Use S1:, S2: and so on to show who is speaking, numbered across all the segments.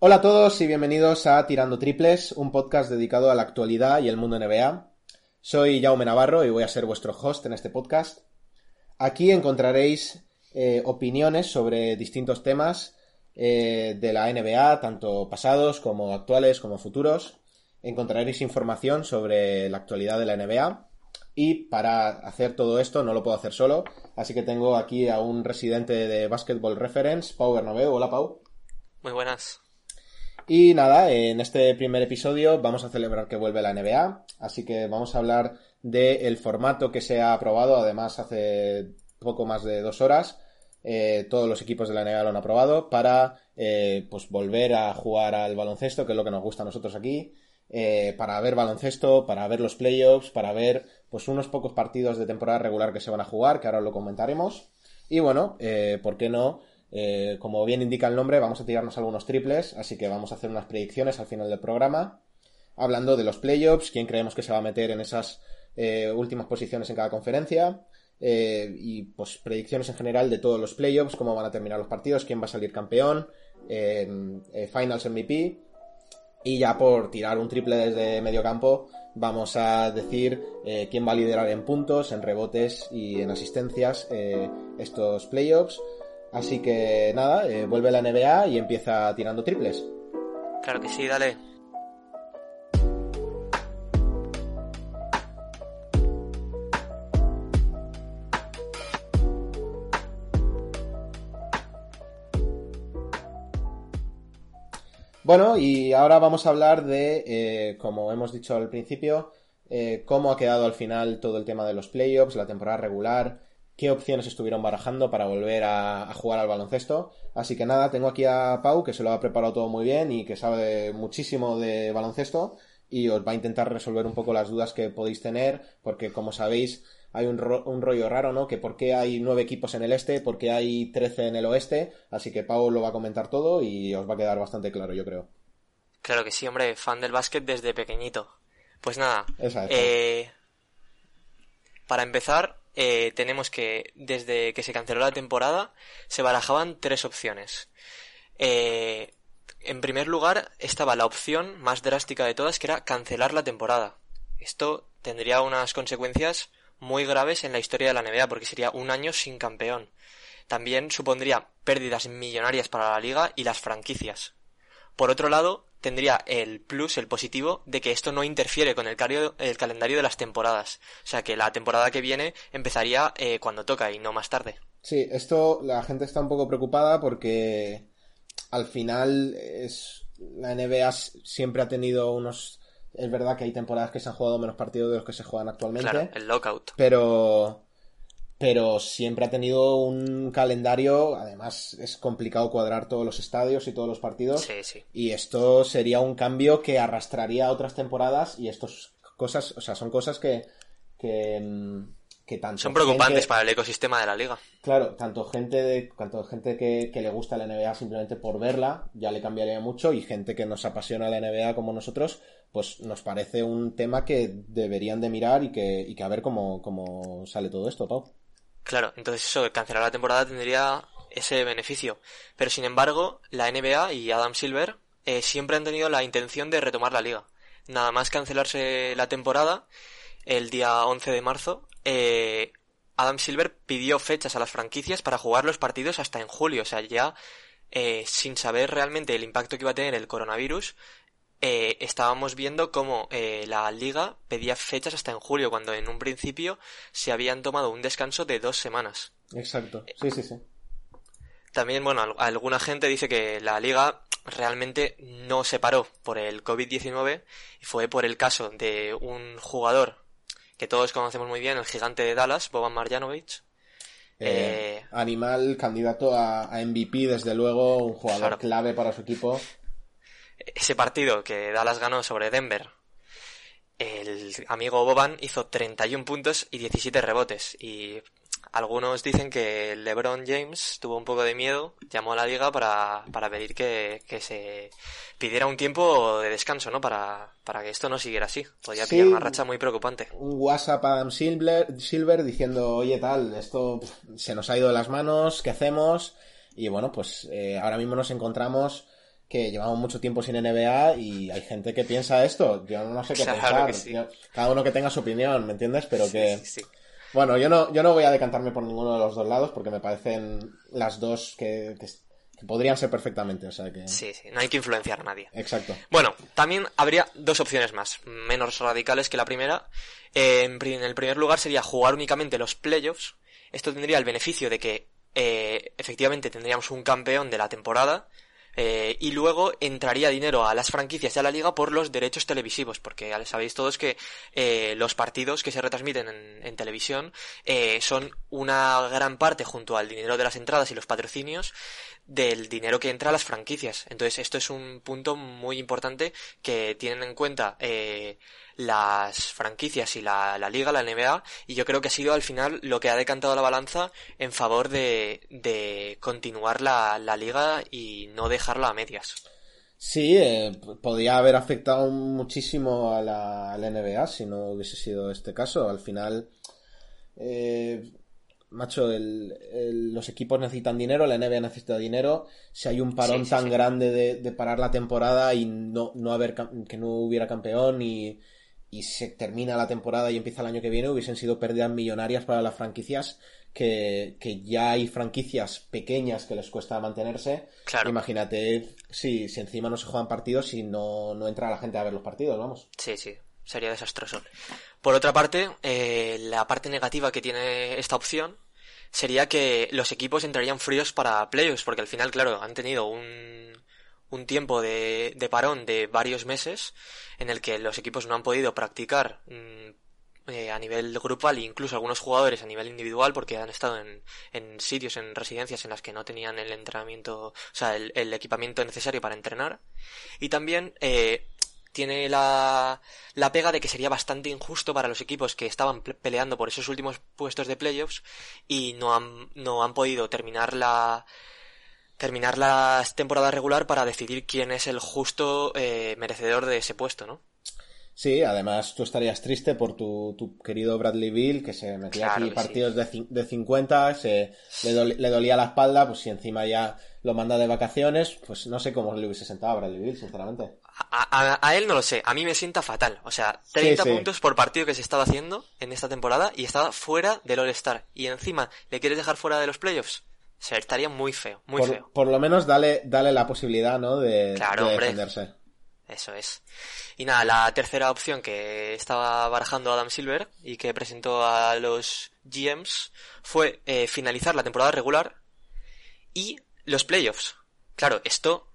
S1: Hola a todos y bienvenidos a Tirando Triples, un podcast dedicado a la actualidad y el mundo NBA. Soy Jaume Navarro y voy a ser vuestro host en este podcast. Aquí encontraréis eh, opiniones sobre distintos temas eh, de la NBA, tanto pasados como actuales como futuros. Encontraréis información sobre la actualidad de la NBA. Y para hacer todo esto no lo puedo hacer solo, así que tengo aquí a un residente de Basketball Reference, Pau Bernabeu. Hola Pau.
S2: Muy buenas.
S1: Y nada, en este primer episodio vamos a celebrar que vuelve la NBA, así que vamos a hablar del formato que se ha aprobado, además hace poco más de dos horas. Eh, todos los equipos de la NBA lo han aprobado para eh, pues volver a jugar al baloncesto, que es lo que nos gusta a nosotros aquí, eh, para ver baloncesto, para ver los playoffs, para ver pues unos pocos partidos de temporada regular que se van a jugar, que ahora lo comentaremos. Y bueno, ¿por qué no? Eh, como bien indica el nombre, vamos a tirarnos algunos triples, así que vamos a hacer unas predicciones al final del programa, hablando de los playoffs, quién creemos que se va a meter en esas eh, últimas posiciones en cada conferencia, eh, y pues predicciones en general de todos los playoffs, cómo van a terminar los partidos, quién va a salir campeón, Finals MVP, y ya por tirar un triple desde medio campo, vamos a decir quién va a liderar en puntos, en rebotes y en asistencias estos playoffs. Así que nada, eh, vuelve la NBA y empieza tirando triples.
S2: Claro que sí, dale.
S1: Bueno, y ahora vamos a hablar de, eh, como hemos dicho al principio, eh, cómo ha quedado al final todo el tema de los playoffs, la temporada regular, qué opciones estuvieron barajando para volver a, jugar al baloncesto. Así que nada, tengo aquí a Pau, que se lo ha preparado todo muy bien y que sabe muchísimo de baloncesto y os va a intentar resolver un poco las dudas que podéis tener, porque como sabéis, hay un, rollo raro, ¿no? Que por qué hay nueve equipos en el este, por qué hay trece en el oeste, así que Pau lo va a comentar todo y os va a quedar bastante claro, yo creo.
S2: Claro que sí, hombre, fan del básquet desde pequeñito. Pues nada, eh, para empezar, eh, tenemos que desde que se canceló la temporada se barajaban tres opciones. Eh, en primer lugar estaba la opción más drástica de todas que era cancelar la temporada. Esto tendría unas consecuencias muy graves en la historia de la NBA porque sería un año sin campeón. También supondría pérdidas millonarias para la liga y las franquicias. Por otro lado, tendría el plus, el positivo, de que esto no interfiere con el, calendario de las temporadas. O sea que la temporada que viene empezaría eh, cuando toca y no más tarde.
S1: Sí, esto la gente está un poco preocupada porque al final es la NBA siempre ha tenido unos es verdad que hay temporadas que se han jugado menos partidos de los que se juegan actualmente.
S2: Claro, el lockout.
S1: Pero pero siempre ha tenido un calendario, además es complicado cuadrar todos los estadios y todos los partidos.
S2: Sí, sí.
S1: Y esto sería un cambio que arrastraría a otras temporadas y estas cosas, o sea, son cosas que, que, mm, que tanto...
S2: Son preocupantes para el ecosistema de la liga.
S1: Claro, tanto gente, de, tanto gente que, que le gusta la NBA simplemente por verla, ya le cambiaría mucho, y gente que nos apasiona la NBA como nosotros, pues nos parece un tema que deberían de mirar y que, y que a ver cómo, cómo sale todo esto, Pau.
S2: Claro, entonces eso, cancelar la temporada tendría ese beneficio. Pero sin embargo, la NBA y Adam Silver eh, siempre han tenido la intención de retomar la liga. Nada más cancelarse la temporada, el día 11 de marzo, eh, Adam Silver pidió fechas a las franquicias para jugar los partidos hasta en julio. O sea, ya eh, sin saber realmente el impacto que iba a tener el coronavirus, eh, estábamos viendo cómo eh, la liga pedía fechas hasta en julio, cuando en un principio se habían tomado un descanso de dos semanas.
S1: Exacto, sí, sí, sí.
S2: También, bueno, alguna gente dice que la liga realmente no se paró por el COVID-19 y fue por el caso de un jugador que todos conocemos muy bien, el gigante de Dallas, Boban Marjanovic.
S1: Eh, animal, candidato a, MVP, desde luego, un jugador clave para su equipo.
S2: Ese partido que Dallas ganó sobre Denver, el amigo Boban hizo 31 puntos y 17 rebotes. Y algunos dicen que LeBron James tuvo un poco de miedo, llamó a la liga para, para pedir que, que se pidiera un tiempo de descanso, ¿no? Para, para que esto no siguiera así. Podría pillar una racha muy preocupante.
S1: Un WhatsApp a Adam Silver, Silver diciendo, oye tal, esto se nos ha ido de las manos, ¿qué hacemos? Y bueno, pues eh, ahora mismo nos encontramos que llevamos mucho tiempo sin NBA y hay gente que piensa esto. Yo no sé qué pensar. cada uno que tenga su opinión, ¿me entiendes? Pero que... Bueno, yo no, yo no voy a decantarme por ninguno de los dos lados porque me parecen las dos que, podrían ser perfectamente, o sea que...
S2: Sí, sí, no hay que influenciar a nadie.
S1: Exacto.
S2: Bueno, también habría dos opciones más, menos radicales que la primera. en el primer lugar sería jugar únicamente los playoffs. Esto tendría el beneficio de que eh, efectivamente tendríamos un campeón de la temporada, eh, y luego entraría dinero a las franquicias y a la liga por los derechos televisivos, porque sabéis todos que eh, los partidos que se retransmiten en, televisión eh, son una gran parte, junto al dinero de las entradas y los patrocinios, del dinero que entra a las franquicias. Entonces, esto es un punto muy importante que tienen en cuenta las franquicias y la, la, liga, la NBA, y yo creo que ha sido al final lo que ha decantado la balanza en favor de, de continuar la, la liga y no dejarla a medias.
S1: Sí, eh, podía haber afectado muchísimo a la, NBA si no hubiese sido este caso. Al final, eh, macho, el, los equipos necesitan dinero, la NBA necesita dinero. Si hay un parón tan grande de, de, parar la temporada y no, no haber que no hubiera campeón y y se termina la temporada y empieza el año que viene, hubiesen sido pérdidas millonarias para las franquicias, que, que ya hay franquicias pequeñas que les cuesta mantenerse.
S2: Claro.
S1: Imagínate si, si encima no se juegan partidos y no, no entra la gente a ver los partidos, vamos.
S2: Sí, sí, sería desastroso. Por otra parte, eh, la parte negativa que tiene esta opción sería que los equipos entrarían fríos para playoffs, porque al final, claro, han tenido un, un tiempo de, de parón de varios meses en el que los equipos no han podido practicar mm, eh, a nivel grupal e incluso algunos jugadores a nivel individual porque han estado en, en sitios, en residencias en las que no tenían el entrenamiento, o sea, el, equipamiento necesario para entrenar. Y también eh, tiene la, la pega de que sería bastante injusto para los equipos que estaban peleando por esos últimos puestos de playoffs y no han, no han podido terminar la, terminar la temporada regular para decidir quién es el justo eh, merecedor de ese puesto, ¿no?
S1: Sí, además tú estarías triste por tu, tu querido Bradley Bill, que se metía aquí partidos de, de 50, se, le, dolía la espalda, pues si encima ya lo manda de vacaciones, pues no sé cómo le hubiese sentado a Bradley Bill, sinceramente.
S2: A, él no lo sé, a mí me sienta fatal. O sea, 30 puntos por partido que se estaba haciendo en esta temporada y estaba fuera del All-Star. Y encima, ¿le quieres dejar fuera de los playoffs? Se estaría muy feo, muy feo.
S1: Por lo menos dale, dale la posibilidad, ¿no? De, defenderse.
S2: Eso es. Y nada, la tercera opción que estaba barajando Adam Silver y que presentó a los GMs fue eh, finalizar la temporada regular y los playoffs. Claro, esto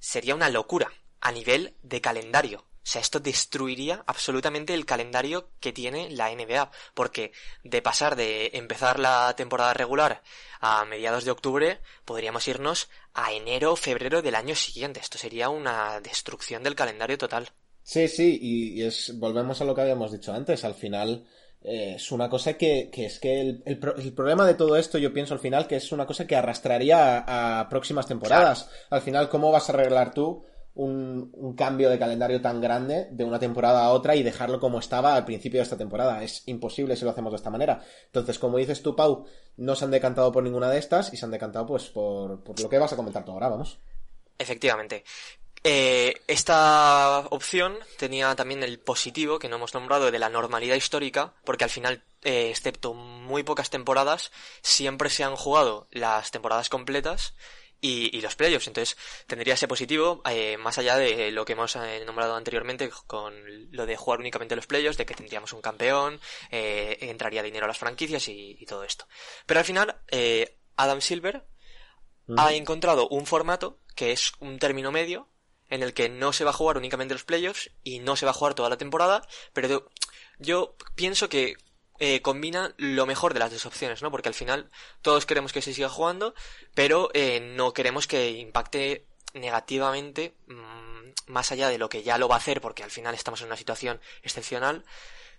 S2: sería una locura a nivel de calendario. O sea, esto destruiría absolutamente el calendario que tiene la NBA, porque de pasar de empezar la temporada regular a mediados de octubre, podríamos irnos a enero o febrero del año siguiente. Esto sería una destrucción del calendario total.
S1: Sí, sí, y, es, volvemos a lo que habíamos dicho antes, al final eh, es una cosa que, que es que el, el, problema de todo esto, yo pienso al final, que es una cosa que arrastraría a, próximas temporadas. Al final, ¿cómo vas a arreglar tú un, cambio de calendario tan grande de una temporada a otra y dejarlo como estaba al principio de esta temporada. Es imposible si lo hacemos de esta manera. Entonces, como dices tú, Pau, no se han decantado por ninguna de estas y se han decantado pues por, por lo que vas a comentar tú ahora, vamos.
S2: Efectivamente. Eh, esta opción tenía también el positivo que no hemos nombrado de la normalidad histórica, porque al final, eh, excepto muy pocas temporadas, siempre se han jugado las temporadas completas y, los playoffs. Entonces tendría ese positivo, eh, más allá de lo que hemos eh, nombrado anteriormente con lo de jugar únicamente los playoffs, de que tendríamos un campeón, eh, entraría dinero a las franquicias y, todo esto. Pero al final, Adam Silver ha encontrado un formato que es un término medio en el que no se va a jugar únicamente los playoffs y no se va a jugar toda la temporada, pero yo pienso que eh, combina lo mejor de las dos opciones, ¿no? Porque al final todos queremos que se siga jugando, pero eh, no queremos que impacte negativamente mm, más allá de lo que ya lo va a hacer, porque al final estamos en una situación excepcional,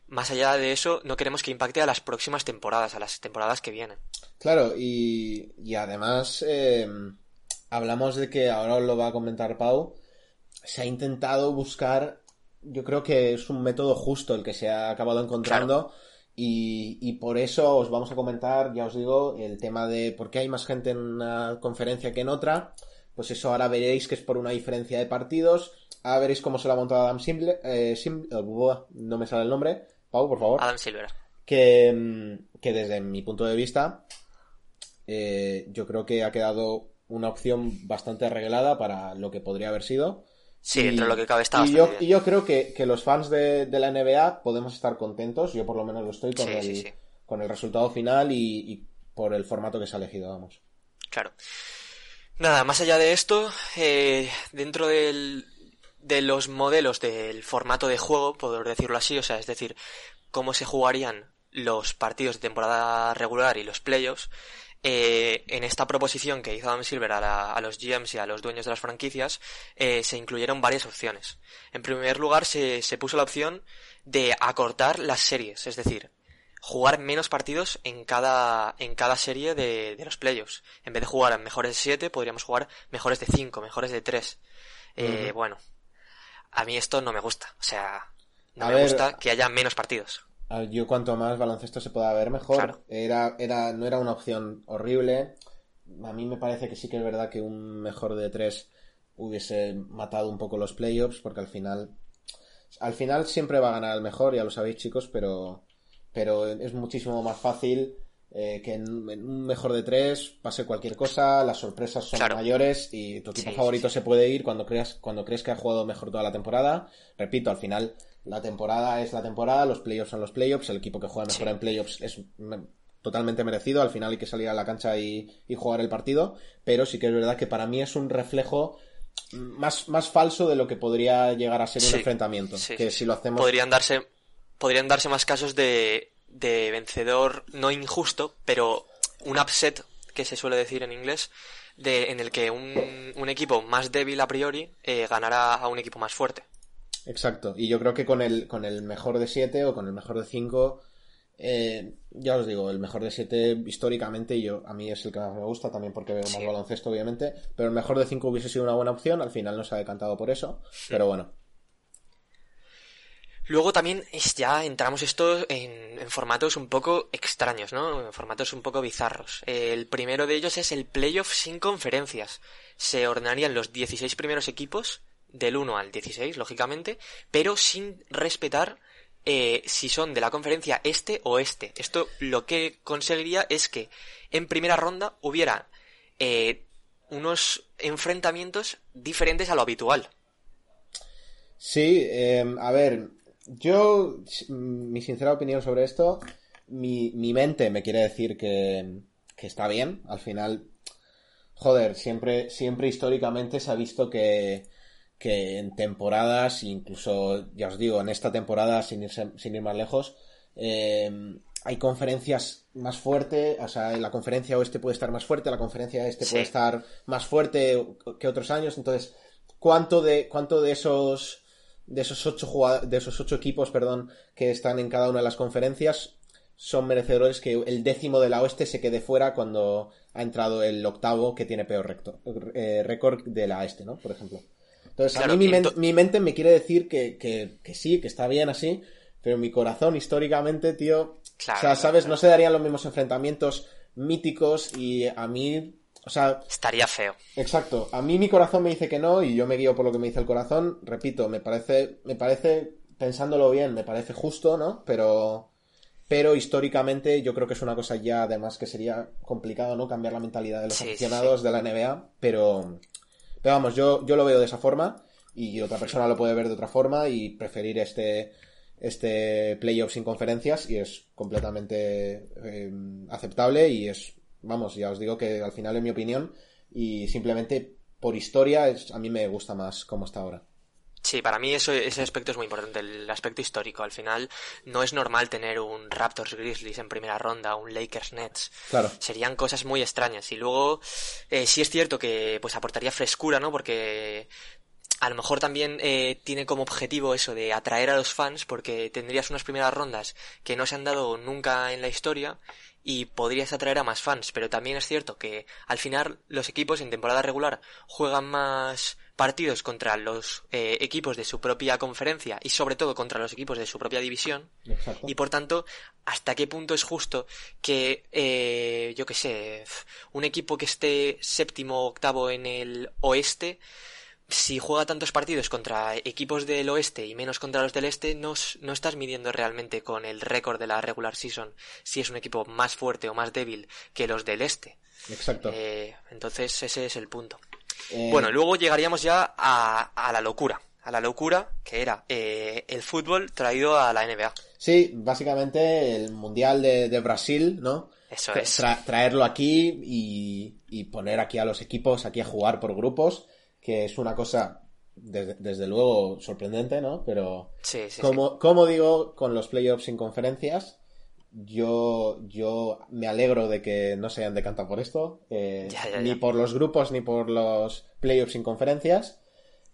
S2: más allá de eso, no queremos que impacte a las próximas temporadas, a las temporadas que vienen.
S1: Claro, y, y además eh, hablamos de que ahora os lo va a comentar Pau, se ha intentado buscar, yo creo que es un método justo el que se ha acabado encontrando. Y, y, por eso os vamos a comentar, ya os digo, el tema de por qué hay más gente en una conferencia que en otra. Pues eso ahora veréis que es por una diferencia de partidos. Ahora veréis cómo se lo ha montado Adam Simple, eh, no me sale el nombre. Pau, por favor.
S2: Adam Silver.
S1: Que, mm, que desde mi punto de vista, eh, yo creo que ha quedado una opción bastante arreglada para lo que podría haber sido.
S2: Sí, y, lo que cabe está
S1: y yo, y yo creo que, los fans de, la NBA podemos estar contentos, yo por lo menos lo estoy con, el, con el resultado final y, por el formato que se ha elegido, vamos.
S2: Claro. Nada, más allá de esto, eh, dentro del, de los modelos del formato de juego, por decirlo así, o sea, es decir, cómo se jugarían los partidos de temporada regular y los playoffs, eh, en esta proposición que hizo Adam Silver a, los GMs y a los dueños de las franquicias, eh, se incluyeron varias opciones. En primer lugar, se, puso la opción de acortar las series, es decir, jugar menos partidos en cada, en cada serie de, los playoffs. En vez de jugar mejores de 7, podríamos jugar mejores de 5, mejores de 3. Eh, bueno, a mí esto no me gusta. O sea, no me gusta que haya menos partidos.
S1: Yo cuanto más baloncesto se pueda ver, mejor. Era, era, no era una opción horrible. A mí me parece que sí que es verdad que un mejor de tres hubiese matado un poco los playoffs, porque al final. Al final siempre va a ganar el mejor, ya lo sabéis, chicos, pero. Pero es muchísimo más fácil eh, que en, un mejor de tres pase cualquier cosa, las sorpresas son mayores y tu equipo favorito se puede ir cuando creas, cuando crees que ha jugado mejor toda la temporada. Repito, al final la temporada es la temporada, los playoffs son los playoffs, el equipo que juega mejor en playoffs es totalmente merecido, al final hay que salir a la cancha y, jugar el partido, pero sí que es verdad que para mí es un reflejo más, más falso de lo que podría llegar a ser un enfrentamiento. que si lo hacemos...
S2: Podrían darse, podrían darse más casos de, de vencedor no injusto, pero un upset, que se suele decir en inglés, de, en el que un, un equipo más débil a priori eh, ganará a un equipo más fuerte.
S1: Exacto. Y yo creo que con el, con el mejor de 7 o con el mejor de 5, eh, ya os digo, el mejor de 7 históricamente yo, a mí es el que más me gusta, también porque veo más baloncesto, obviamente. Pero el mejor de 5 hubiese sido una buena opción, al final no se ha decantado por eso. Pero bueno.
S2: Luego también es, ya entramos esto en, en, formatos un poco extraños, ¿no? En formatos un poco bizarros. El primero de ellos es el playoff sin conferencias. Se ordenarían los 16 primeros equipos del 1 al 16, lógicamente, pero sin respetar eh, si son de la conferencia este o este. Esto lo que conseguiría es que en primera ronda hubiera eh, unos enfrentamientos diferentes a lo habitual.
S1: Sí, em, a ver, yo, mi sincera opinión sobre esto, mi, mi mente me quiere decir que, que está bien. Al final, joder, siempre, siempre históricamente se ha visto que que en temporadas, incluso, ya os digo, en esta temporada, sin ir, sin ir más lejos, em, hay conferencias más fuertes, o sea, la conferencia oeste puede estar más fuerte, la conferencia este puede estar más fuerte que otros años, entonces, ¿cuánto de, cuánto de esos de esos ocho de esos ocho equipos, perdón, que están en cada una de las conferencias son merecedores que el décimo de la oeste se quede fuera cuando ha entrado el octavo que tiene peor eh, récord de la este, ¿no? Por ejemplo. Entonces, a mí mi, mente me quiere decir que, sí, que está bien así, pero mi corazón históricamente, tío, o sea, ¿sabes? No se darían los mismos enfrentamientos míticos y a mí, o sea...
S2: Estaría feo.
S1: Exacto. A mí mi corazón me dice que no y yo me guío por lo que me dice el corazón. Repito, me parece, me parece, pensándolo bien, me parece justo, ¿no? Pero... Pero históricamente yo creo que es una cosa ya, además, que sería complicado, ¿no? Cambiar la mentalidad de los aficionados de la NBA, pero... Pero vamos, yo, yo lo veo de esa forma y otra persona lo puede ver de otra forma y preferir este, este playoff sin conferencias y es completamente em, aceptable y es, vamos, ya os digo que al final es mi opinión y simplemente por historia es, a mí me gusta más como está ahora.
S2: Sí, para mí eso, ese aspecto es muy importante, el aspecto histórico. Al final no es normal tener un Raptors Grizzlies en primera ronda, un Lakers Nets.
S1: Claro.
S2: Serían cosas muy extrañas. Y luego, eh, sí es cierto que pues aportaría frescura, ¿no? Porque a lo mejor también eh, tiene como objetivo eso de atraer a los fans porque tendrías unas primeras rondas que no se han dado nunca en la historia y podrías atraer a más fans, pero también es cierto que al final los equipos en temporada regular juegan más partidos contra los eh, equipos de su propia conferencia y sobre todo contra los equipos de su propia división. Y por tanto hasta qué punto es justo que eh, yo que sé un equipo que esté séptimo o octavo en el oeste si juega tantos partidos contra equipos del oeste y menos contra los del este, no, no estás midiendo realmente con el récord de la regular season si es un equipo más fuerte o más débil que los del este.
S1: Exacto.
S2: Eh, entonces ese es el punto. Eh, bueno, luego llegaríamos ya a, la locura. A la locura que era eh, el fútbol traído a la NBA.
S1: Sí, básicamente el Mundial de, Brasil, ¿no?
S2: Eso es.
S1: traerlo aquí y, y poner aquí a los equipos aquí a jugar por grupos que es una cosa desde, luego sorprendente, ¿no? Pero como, como digo, con los playoffs sin conferencias, yo, yo me alegro de que no se hayan decantado por esto, eh, ni por los grupos ni por los playoffs sin conferencias.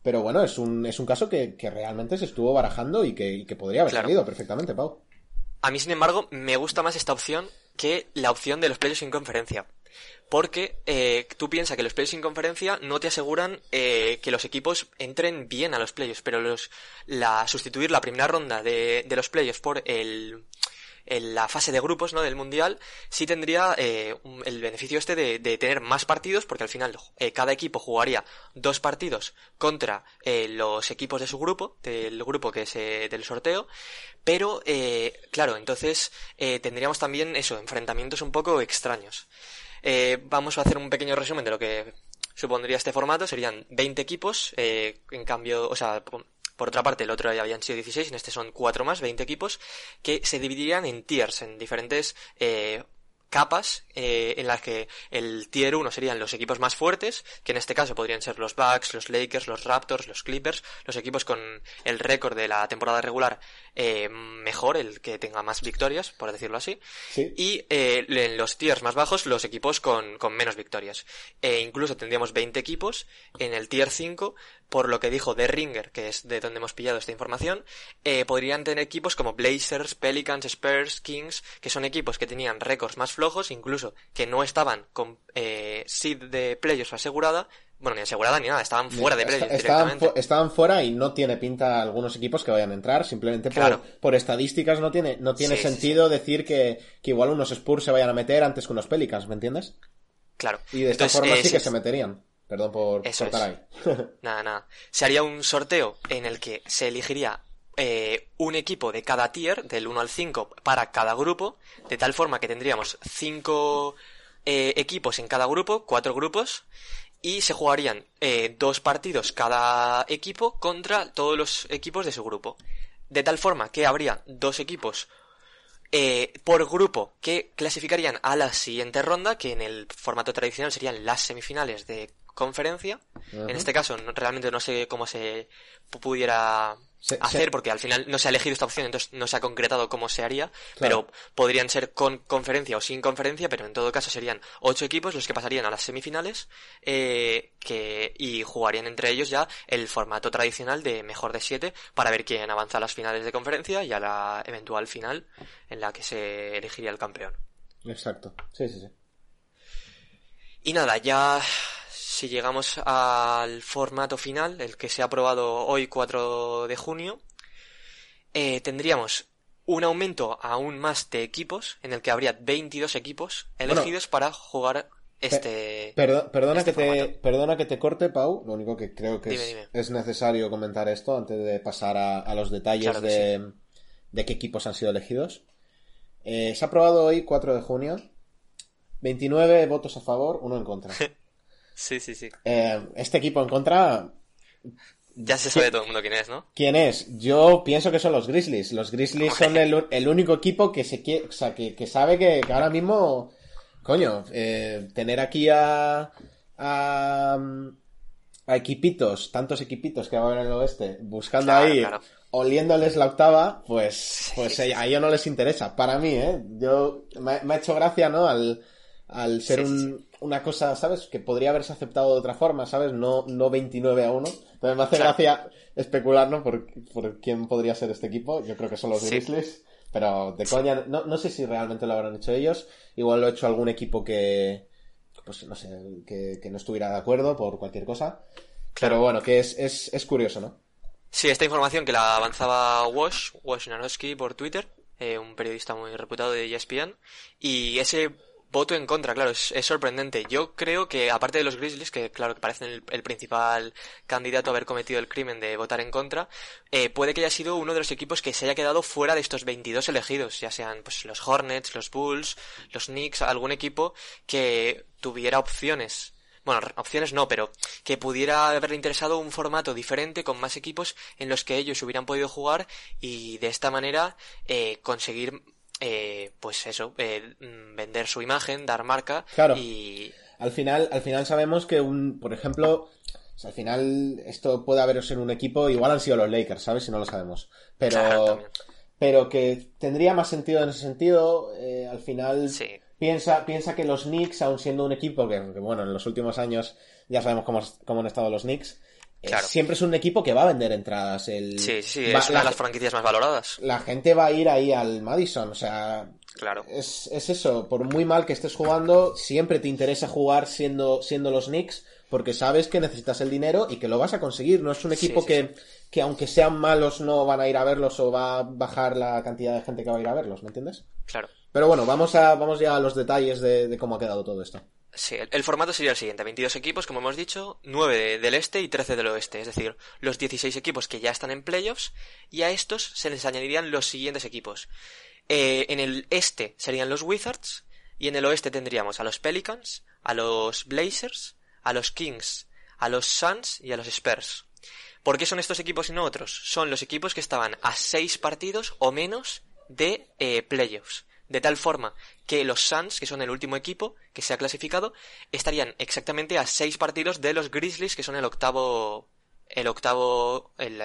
S1: Pero bueno, es un, es un caso que, realmente se estuvo barajando y que, podría haber salido perfectamente, Pau.
S2: A mí, sin embargo, me gusta más esta opción que la opción de los playoffs sin conferencia porque eh, tú piensas que los playoffs sin conferencia no te aseguran eh, que los equipos entren bien a los playoffs, pero los, la, sustituir la primera ronda de, de los playoffs por el, en la fase de grupos ¿no? del Mundial sí tendría eh, el beneficio este de, de, tener más partidos, porque al final eh, cada equipo jugaría dos partidos contra eh, los equipos de su grupo, del grupo que es del sorteo, pero claro, entonces tendríamos también eso, enfrentamientos un poco extraños. Eh, vamos a hacer un pequeño resumen de lo que supondría este formato. Serían 20 equipos, eh, en cambio, o sea, por otra parte, el otro habían sido 16, en este son 4 más, 20 equipos, que se dividirían en tiers, en diferentes eh, capas eh, en las que el tier 1 serían los equipos más fuertes, que en este caso podrían ser los Bucks, los Lakers, los Raptors, los Clippers, los equipos con el récord de la temporada regular eh, mejor, el que tenga más victorias, por decirlo así. Y eh, en los tiers más bajos, los equipos con, con menos victorias. E incluso tendríamos 20 equipos en el tier 5 por lo que dijo The Ringer, que es de donde hemos pillado esta información, eh, podrían tener equipos como Blazers, Pelicans, Spurs, Kings, que son equipos que tenían récords más flojos, incluso que no estaban con eh, seed de playoffs asegurada, bueno, ni asegurada ni nada, estaban fuera de playoffs
S1: estaban, estaban, fuera y no tiene pinta algunos equipos que vayan a entrar, simplemente por, por estadísticas no tiene, no tiene sentido decir que, que igual unos Spurs se vayan a meter antes que unos Pelicans, ¿me entiendes?
S2: Claro.
S1: Y de esta forma sí que se meterían. Perdón por Eso ahí.
S2: nada, nada. Se haría un sorteo en el que se elegiría eh, un equipo de cada tier, del 1 al 5, para cada grupo, de tal forma que tendríamos 5 eh, equipos en cada grupo, 4 grupos, y se jugarían eh, dos partidos cada equipo contra todos los equipos de su grupo. De tal forma que habría dos equipos por grupo que clasificarían a la siguiente ronda, que en el formato tradicional serían las semifinales de conferencia. En este caso, realmente no sé cómo se pudiera hacer, porque al final no se ha elegido esta opción, entonces no se ha concretado cómo se haría, pero podrían ser con conferencia o sin conferencia, pero en todo caso serían ocho equipos los que pasarían a las semifinales eh, que, y jugarían entre ellos ya el formato tradicional de mejor de siete para ver quién avanza a las finales de conferencia y a la eventual final en la que se elegiría el campeón.
S1: Exacto, sí, sí, sí.
S2: Y nada, ya si llegamos al formato final, el que se ha aprobado hoy 4 de junio, eh, tendríamos un aumento aún más de equipos, en el que habría 22 equipos elegidos para jugar este.
S1: perdona, este que te, perdona que te corte, Pau. Lo único que creo que es, necesario comentar esto antes de pasar a, los detalles de, qué equipos han sido elegidos. Eh, se ha aprobado hoy, 4 de junio. 29 votos a favor, uno en contra.
S2: Sí, sí, sí.
S1: Eh, este equipo en contra.
S2: Ya se sabe todo el mundo quién es, ¿no?
S1: ¿Quién es? Yo pienso que son los Grizzlies. Los Grizzlies son el, único equipo que se quiere, o sea, que, sabe que, ahora mismo, coño, eh, tener aquí a, a, equipitos, tantos equipitos que van en el oeste, buscando ahí, oliéndoles la octava, pues, pues a ellos no les interesa. Para mí, ¿eh? Yo, me, me ha hecho gracia, ¿no? Al, al ser una cosa, ¿sabes? Que podría haberse aceptado de otra forma, ¿sabes? No, no 29 a 1. Entonces me hace gracia especular, ¿no? Por, por, quién podría ser este equipo. Yo creo que son los Grizzlies. Pero de coña, no, no sé si realmente lo habrán hecho ellos. Igual lo ha hecho algún equipo que, pues no sé, que, no estuviera de acuerdo por cualquier cosa. Claro. Pero bueno, que es, es, es curioso, ¿no?
S2: Sí, esta información que la avanzaba Wash, Wash Nanowski por Twitter, eh, un periodista muy reputado de ESPN, y ese voto en contra, claro, es, sorprendente. Yo creo que, aparte de los Grizzlies, que claro que parecen el, principal candidato a haber cometido el crimen de votar en contra, eh, puede que haya sido uno de los equipos que se haya quedado fuera de estos 22 elegidos, ya sean pues los Hornets, los Bulls, los Knicks, algún equipo que tuviera opciones bueno, opciones no, pero que pudiera haberle interesado un formato diferente con más equipos en los que ellos hubieran podido jugar y de esta manera eh, conseguir eh, pues eso, eh, mm, vender su imagen, dar marca
S1: claro.
S2: y...
S1: Al final, al final sabemos que un, por ejemplo, al final esto puede haber en un equipo, igual han sido los Lakers, ¿sabes? Si no lo sabemos. Pero, pero que tendría más sentido en ese sentido, eh, al final... Piensa, piensa que los Knicks, aun siendo un equipo que, bueno, en los últimos años ya sabemos cómo, cómo han estado los Knicks, siempre es un equipo que va a vender entradas. El,
S2: sí, sí, es una de las franquicias más valoradas.
S1: La gente va a ir ahí al Madison, o sea.
S2: Claro.
S1: Es, es eso, por muy mal que estés jugando, siempre te interesa jugar siendo, siendo los Knicks, porque sabes que necesitas el dinero y que lo vas a conseguir. No es un equipo que, que, aunque sean malos, no van a ir a verlos o va a bajar la cantidad de gente que va a ir a verlos, ¿me entiendes?
S2: Claro.
S1: Pero bueno, vamos, a, vamos ya a los detalles de cómo ha quedado todo esto.
S2: Sí, el, formato sería el siguiente, 22 equipos, como hemos dicho, 9 del este y 13 del oeste, es decir, los 16 equipos que ya están en playoffs, y a estos se les añadirían los siguientes equipos. Eh, en el este serían los Wizards, y en el oeste tendríamos a los Pelicans, a los Blazers, a los Kings, a los Suns y a los Spurs. ¿Por qué son estos equipos y no otros? Son los equipos que estaban a 6 partidos o menos de eh, playoffs de tal forma que los Suns, que son el último equipo que se ha clasificado, estarían exactamente a seis partidos de los Grizzlies, que son el octavo el octavo en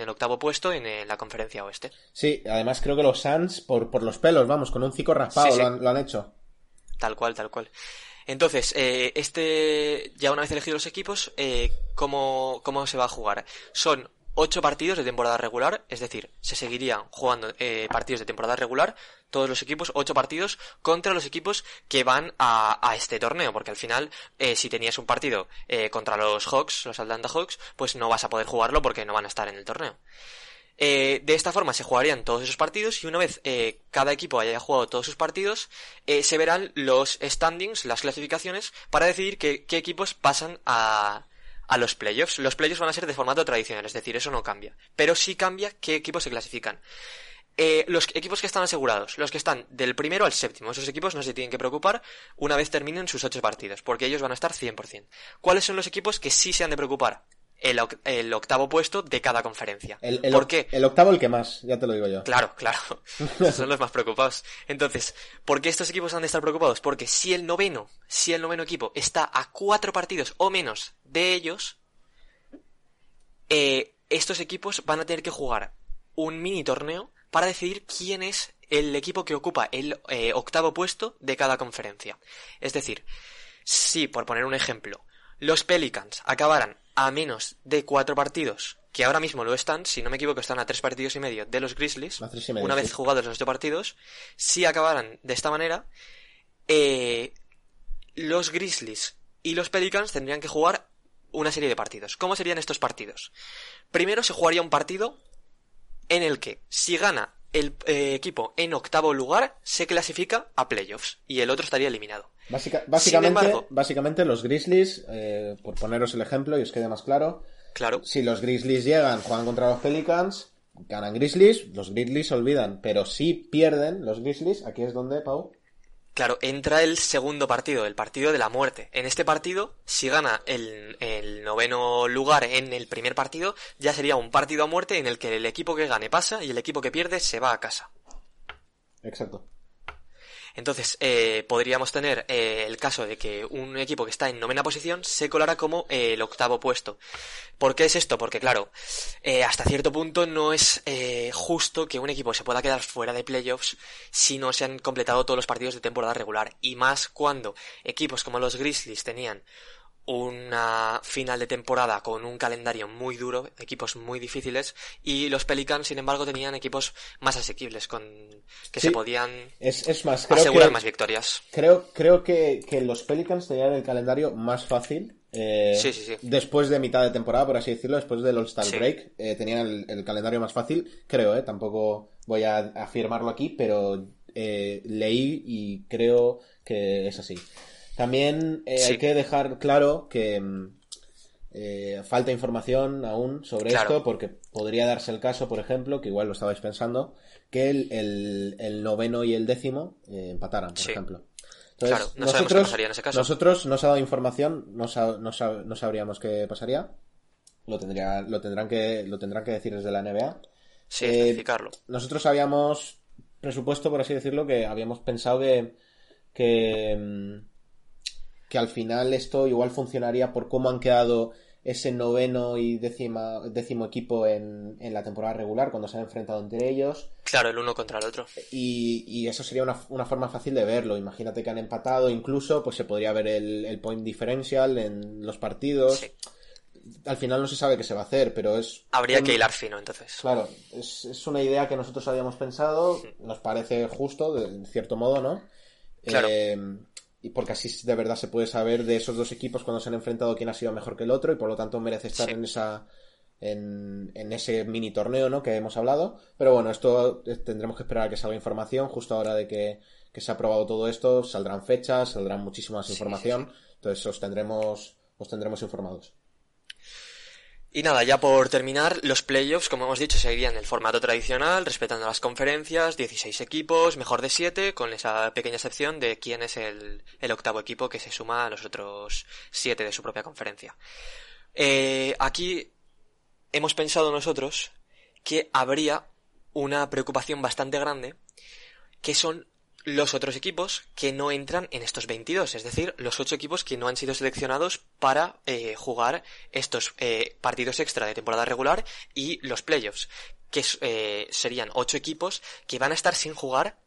S2: el octavo puesto en la conferencia oeste.
S1: Sí, además creo que los Suns por, por los pelos, vamos, con un cico raspado Lo, han, hecho.
S2: Tal cual, tal cual. Entonces, eh, este, ya una vez elegidos los equipos, eh, ¿cómo, ¿cómo se va a jugar? Son ocho partidos de temporada regular, es decir, se seguirían jugando eh, partidos de temporada regular, todos los equipos, ocho partidos contra los equipos que van a, a este torneo, porque al final, eh, si tenías un partido eh, contra los Hawks, los Atlanta Hawks, pues no vas a poder jugarlo porque no van a estar en el torneo. de esta forma se jugarían todos esos partidos y una vez cada equipo haya jugado todos sus partidos, se verán los standings, las clasificaciones, para decidir qué equipos pasan a, a los playoffs. Los playoffs van a ser de formato tradicional, es decir, eso no cambia. Pero sí cambia qué equipos se clasifican. Eh, los equipos que están asegurados, los que están del primero al séptimo, esos equipos no se tienen que preocupar una vez terminen sus ocho partidos, porque ellos van a estar 100%. ¿Cuáles son los equipos que sí se han de preocupar? El, octavo puesto de cada conferencia.
S1: El,
S2: ¿Por qué?
S1: El octavo el que más, ya te lo digo yo.
S2: Claro, claro. Son los más preocupados. Entonces, ¿por qué estos equipos han de estar preocupados? Porque si el noveno, si el noveno equipo está a cuatro partidos o menos de ellos, eh, estos equipos van a tener que jugar un mini torneo para decidir quién es el equipo que ocupa el eh, octavo puesto de cada conferencia. Es decir, si, por poner un ejemplo, los Pelicans acabaran a menos de cuatro partidos, que ahora mismo lo están, si no me equivoco, están a tres partidos y medio de los Grizzlies, una vez jugados los ocho partidos, si acabaran de esta manera, eh, los Grizzlies y los Pelicans tendrían que jugar una serie de partidos. ¿Cómo serían estos partidos? Primero se jugaría un partido en el que si gana el eh, equipo en octavo lugar se clasifica a playoffs y el otro estaría eliminado.
S1: básicamente, básicamente los Grizzlies, eh, por poneros el ejemplo y os quede más claro,
S2: claro.
S1: si los Grizzlies llegan, juegan contra los Pelicans, ganan Grizzlies, los Grizzlies olvidan, pero si pierden los Grizzlies, aquí es donde, Pau.
S2: Claro, entra el segundo partido, el partido de la muerte. En este partido, si gana el, noveno lugar en el primer partido, ya sería un partido a muerte en el que el equipo que gane pasa y el equipo que pierde se va a casa.
S1: Exacto.
S2: Entonces, eh, podríamos tener eh, el caso de que un equipo que está en novena posición se colara como eh, el octavo puesto. ¿Por qué es esto? Porque, claro, hasta cierto punto no es justo que un equipo se pueda quedar fuera de playoffs si no se han completado todos los partidos de temporada regular. Y más cuando equipos como los Grizzlies tenían una final de temporada con un calendario muy duro, equipos muy difíciles, y los Pelicans, sin embargo, tenían equipos más asequibles, con que se podían
S1: es, más,
S2: asegurar más victorias.
S1: Creo, creo que, los Pelicans tenían el calendario más fácil. Eh, después de mitad de temporada, por así decirlo, después del All-Star Break, eh, tenían el, calendario más fácil, creo, eh, tampoco voy a afirmarlo aquí, pero eh, leí y creo que es así. También eh, hay que dejar claro que mm, eh, falta información aún sobre esto, porque podría darse el caso, por ejemplo, que igual lo estabais pensando, que el, noveno y el décimo eh, empataran, por ejemplo.
S2: claro, no nosotros, qué pasaría en ese caso.
S1: Nosotros nos ha dado información, no, no, sabríamos qué pasaría. Lo, tendría, lo, tendrán que, lo tendrán que decir desde la NBA.
S2: Sí, verificarlo.
S1: Nosotros habíamos presupuesto, por así decirlo, que habíamos pensado que, que mm, que al final esto igual funcionaría por cómo han quedado ese noveno y décima, décimo equipo en, en, la temporada regular, cuando se han enfrentado entre ellos.
S2: Claro, el uno contra el otro.
S1: Y, y eso sería una, una, forma fácil de verlo. Imagínate que han empatado, incluso, pues se podría ver el, el point differential en los partidos. Al final no se sabe qué se va a hacer, pero es...
S2: Habría que hilar fino, entonces.
S1: Claro, es, es, una idea que nosotros habíamos pensado, nos parece justo, de cierto modo, ¿no?
S2: Claro.
S1: Eh, y porque así de verdad se puede saber de esos dos equipos cuando se han enfrentado quién ha sido mejor que el otro y por lo tanto merece estar en esa en, en, ese mini torneo ¿no? que hemos hablado. Pero bueno esto tendremos que esperar a que salga información justo ahora de que, se ha aprobado todo esto saldrán fechas saldrán muchísima más información. entonces os tendremos os tendremos informados
S2: y nada, ya por terminar, los playoffs, como hemos dicho, seguirían el formato tradicional, respetando las conferencias, 16 equipos, mejor de 7, con esa pequeña excepción de quién es el, octavo equipo que se suma a los otros 7 de su propia conferencia. Eh, aquí hemos pensado nosotros que habría una preocupación bastante grande, que son los otros equipos que no entran en estos 22, es decir, los 8 equipos que no han sido seleccionados para eh, jugar estos eh, partidos extra de temporada regular y los playoffs, que eh, serían 8 equipos que van a estar sin jugar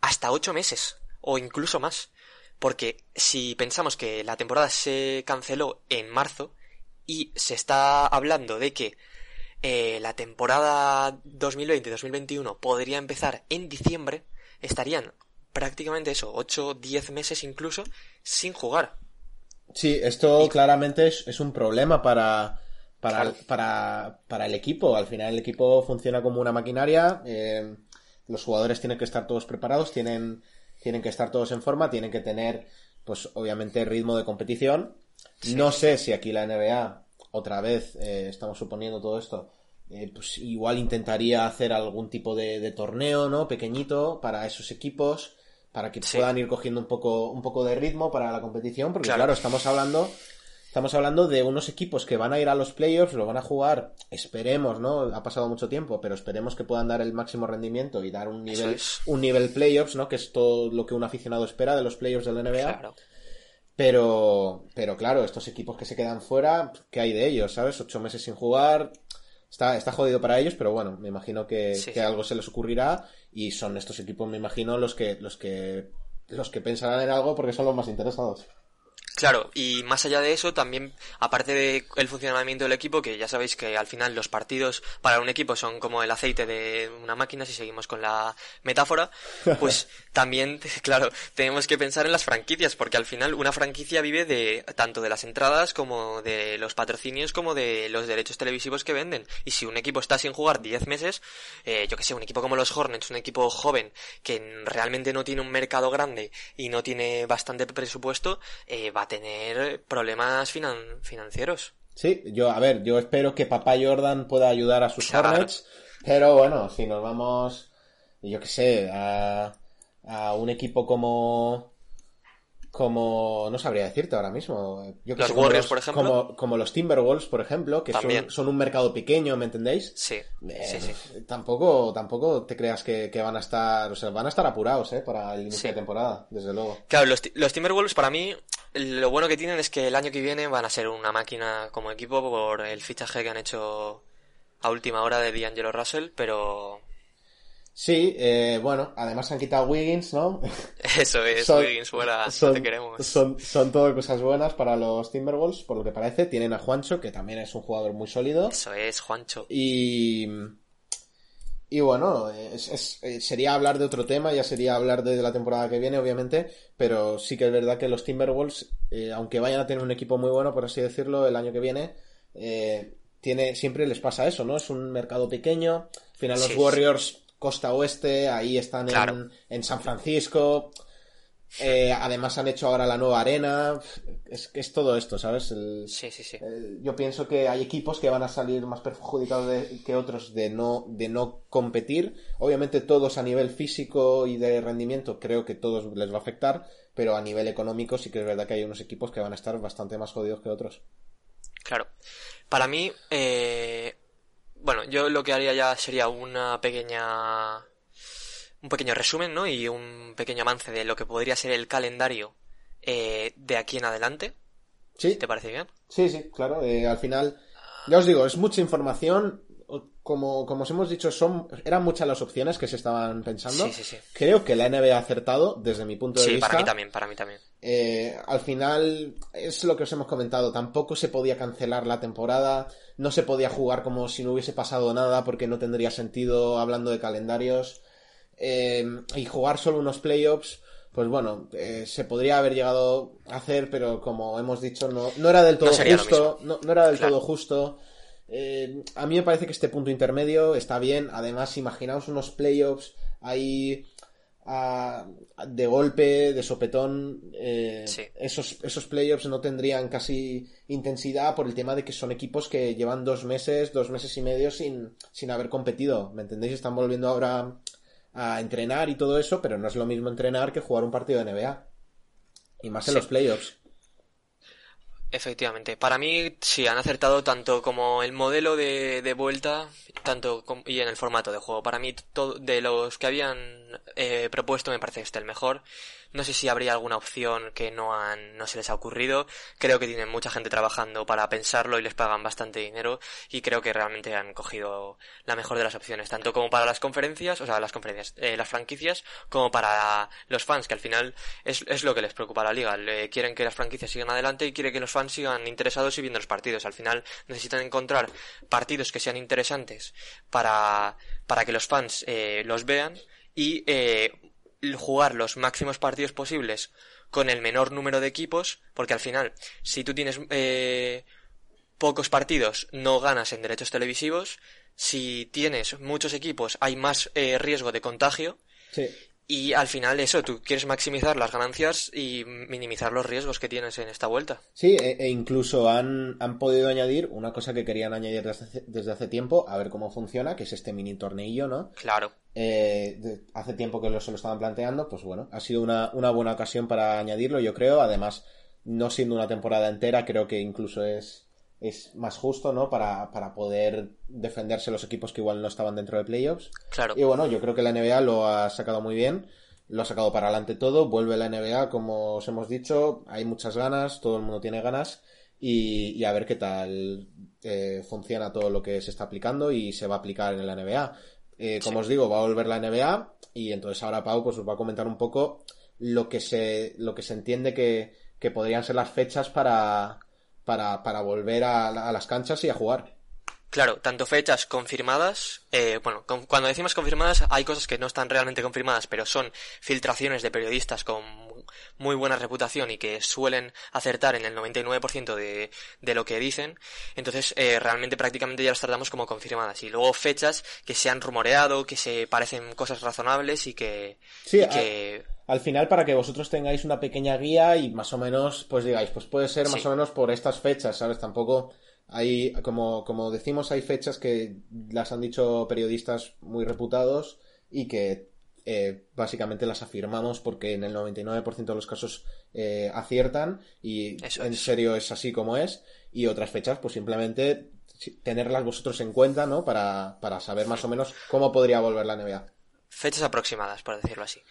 S2: hasta 8 meses o incluso más. Porque si pensamos que la temporada se canceló en marzo y se está hablando de que la temporada 2020-2021 podría empezar en diciembre, estarían prácticamente eso, 8, 10 meses incluso, sin jugar.
S1: Sí, esto claramente es, un problema para, para, para, para, el equipo. Al final el equipo funciona como una maquinaria. Eh, los jugadores tienen que estar todos preparados, tienen, tienen que estar todos en forma, tienen que tener, pues obviamente, ritmo de competición. No sé si aquí la NBA, otra vez, eh, estamos suponiendo todo esto, eh, pues igual intentaría hacer algún tipo de, de, torneo, ¿no? Pequeñito para esos equipos para que puedan ir cogiendo un poco, un poco de ritmo para la competición, porque claro. estamos hablando, estamos hablando de unos equipos que van a ir a los playoffs, lo van a jugar, esperemos, ¿no? Ha pasado mucho tiempo, pero esperemos que puedan dar el máximo rendimiento y dar un nivel, un nivel playoffs, ¿no? Que es todo lo que un aficionado espera de los playoffs de la NBA. Pero, pero claro, estos equipos que se quedan fuera, ¿qué hay de ellos? ¿Sabes? Ocho meses sin jugar, Está, está jodido para ellos, pero bueno, me imagino que, que algo se les ocurrirá y son estos equipos, me imagino, los que, los que, los que pensarán en algo porque son los más interesados.
S2: Claro, y más allá de eso, también, aparte del funcionamiento del equipo, que ya sabéis que al final los partidos para un equipo son como el aceite de una máquina, si seguimos con la metáfora, pues también, claro, tenemos que pensar en las franquicias, porque al final una franquicia vive de tanto de las entradas como de los patrocinios como de los derechos televisivos que venden. Y si un equipo está sin jugar 10 meses, eh, yo que sé, un equipo como los Hornets, un equipo joven que realmente no tiene un mercado grande y no tiene bastante presupuesto, eh, va a tener problemas financieros.
S1: Sí, yo, a ver, yo espero que papá Jordan pueda ayudar a sus Hornets, pero bueno, si nos vamos, yo qué sé, a, a un equipo como como no sabría decirte ahora mismo.
S2: Yo los Warriors, por ejemplo.
S1: Como, los Timberwolves, por ejemplo, que son, un mercado pequeño, ¿me entendéis?
S2: Sí.
S1: Eh, tampoco, tampoco te creas que, van a estar, o sea, van a estar apurados, ¿eh? Para el inicio de temporada, desde luego.
S2: Claro, los, los Timberwolves para mí, lo bueno que tienen es que el año que viene van a ser una máquina como equipo por el fichaje que han hecho a última hora de D'Angelo Russell, pero
S1: Sí, eh, bueno, además han quitado Wiggins, ¿no?
S2: Eso es, Wiggins fuera, no te queremos.
S1: Son, son todo cosas buenas para los Timberwolves, por lo que parece. Tienen a Juancho, que también es un jugador muy sólido.
S2: Eso es, Juancho.
S1: Y... Y bueno, es, eh, sería hablar de otro tema, ya sería hablar de la temporada que viene, obviamente, pero sí que es verdad que los Timberwolves, eh, aunque vayan a tener un equipo muy bueno, por así decirlo, el año que viene, tiene, siempre les pasa eso, ¿no? Es un mercado pequeño, al final los Warriors costa oeste, ahí están en, San Francisco. Eh, además han hecho ahora la nueva arena. Es, es todo esto, ¿sabes?
S2: sí, sí, sí.
S1: yo pienso que hay equipos que van a salir más perjudicados que otros de no, de no competir. Obviamente todos a nivel físico y de rendimiento creo que todos les va a afectar, pero a nivel económico sí que es verdad que hay unos equipos que van a estar bastante más jodidos que otros.
S2: Claro. Para mí, eh, bueno, yo lo que haría ya sería una pequeña. Un pequeño resumen, ¿no? Y un pequeño avance de lo que podría ser el calendario eh, de aquí en adelante.
S1: Sí.
S2: ¿Te parece bien?
S1: Sí, sí, claro. Eh, al final, ya os digo, es mucha información como, como os hemos dicho, son, eran muchas las opciones que se estaban pensando.
S2: Sí, sí, sí.
S1: Creo que la NBA ha acertado desde mi punto de vista.
S2: Sí, para mí también, para mí también.
S1: Eh, al final, es lo que os hemos comentado. Tampoco se podía cancelar la temporada. No se podía jugar como si no hubiese pasado nada porque no tendría sentido hablando de calendarios. Eh, y jugar solo unos playoffs pues bueno, eh, se podría haber llegado a hacer, pero como hemos dicho, no, no era del todo justo. No, no, era del todo justo. Eh, a mí me parece que este punto intermedio está bien. Además, imaginaos unos playoffs ahí de golpe, de sopetón. Eh, esos, esos playoffs no tendrían casi intensidad por el tema de que son equipos que llevan dos meses, dos meses y medio sin, sin haber competido. ¿Me entendéis? Están volviendo ahora a entrenar y todo eso, pero no es lo mismo entrenar que jugar un partido de NBA. Y más en los playoffs.
S2: Efectivamente. Para mí, sí, han acertado tanto como el modelo de, de vuelta, tanto y en el formato de juego. Para mí, todo, de los que habían eh, propuesto, me parece este el mejor. No sé si habría alguna opción que no han, no se les ha ocurrido. Creo que tienen mucha gente trabajando para pensarlo y les pagan bastante dinero y creo que realmente han cogido la mejor de las opciones, tanto como para las conferencias, o sea, las conferencias, eh, las franquicias, como para los fans, que al final es, es lo que les preocupa a la liga. Le, quieren que las franquicias sigan adelante y quieren que los fans sigan interesados y viendo los partidos. Al final necesitan encontrar partidos que sean interesantes para, para que los fans eh, los vean y eh, jugar los máximos partidos posibles con el menor número de equipos, porque al final, si tú tienes eh, pocos partidos, no ganas en derechos televisivos. Si tienes muchos equipos, hay más eh, riesgo de contagio. Y al final eso, tú quieres maximizar las ganancias y minimizar los riesgos que tienes en esta vuelta.
S1: Sí, e, e incluso han, han, podido añadir una cosa que querían añadir desde hace, tiempo, a ver cómo funciona, que es este mini torneillo, ¿no?
S2: Claro.
S1: Eh, hace tiempo que lo, se lo estaban planteando, pues bueno, ha sido una, una buena ocasión para añadirlo, yo creo. Además, no siendo una temporada entera, creo que incluso es es más justo, ¿no? Para, para, poder defenderse los equipos que igual no estaban dentro de playoffs.
S2: Claro.
S1: Y bueno, yo creo que la NBA lo ha sacado muy bien, lo ha sacado para adelante todo, vuelve la NBA, como os hemos dicho, hay muchas ganas, todo el mundo tiene ganas, y, a ver qué tal eh, funciona todo lo que se está aplicando y se va a aplicar en la NBA. Eh, como os digo, va a volver la NBA, y entonces ahora Pau pues os va a comentar un poco lo que se, lo que se entiende que, que podrían ser las fechas para para, para volver a, las canchas y a jugar.
S2: Claro, tanto fechas confirmadas, eh, bueno, cuando decimos confirmadas hay cosas que no están realmente confirmadas, pero son filtraciones de periodistas con muy buena reputación y que suelen acertar en el 99% de, de lo que dicen, entonces eh, realmente prácticamente ya las tratamos como confirmadas. Y luego fechas que se han rumoreado, que se parecen cosas razonables y que...
S1: Sí, que... al final para que vosotros tengáis una pequeña guía y más o menos, pues digáis, pues puede ser más o menos por estas fechas, ¿sabes? Tampoco hay, como, como decimos, hay fechas que las han dicho periodistas muy reputados y que eh, básicamente las afirmamos porque en el 99% de los casos eh, aciertan y en serio es así como es. Y otras fechas, pues simplemente tenerlas vosotros en cuenta, ¿no? Para, para saber más o menos cómo podría volver la NBA.
S2: Fechas aproximadas, por decirlo así.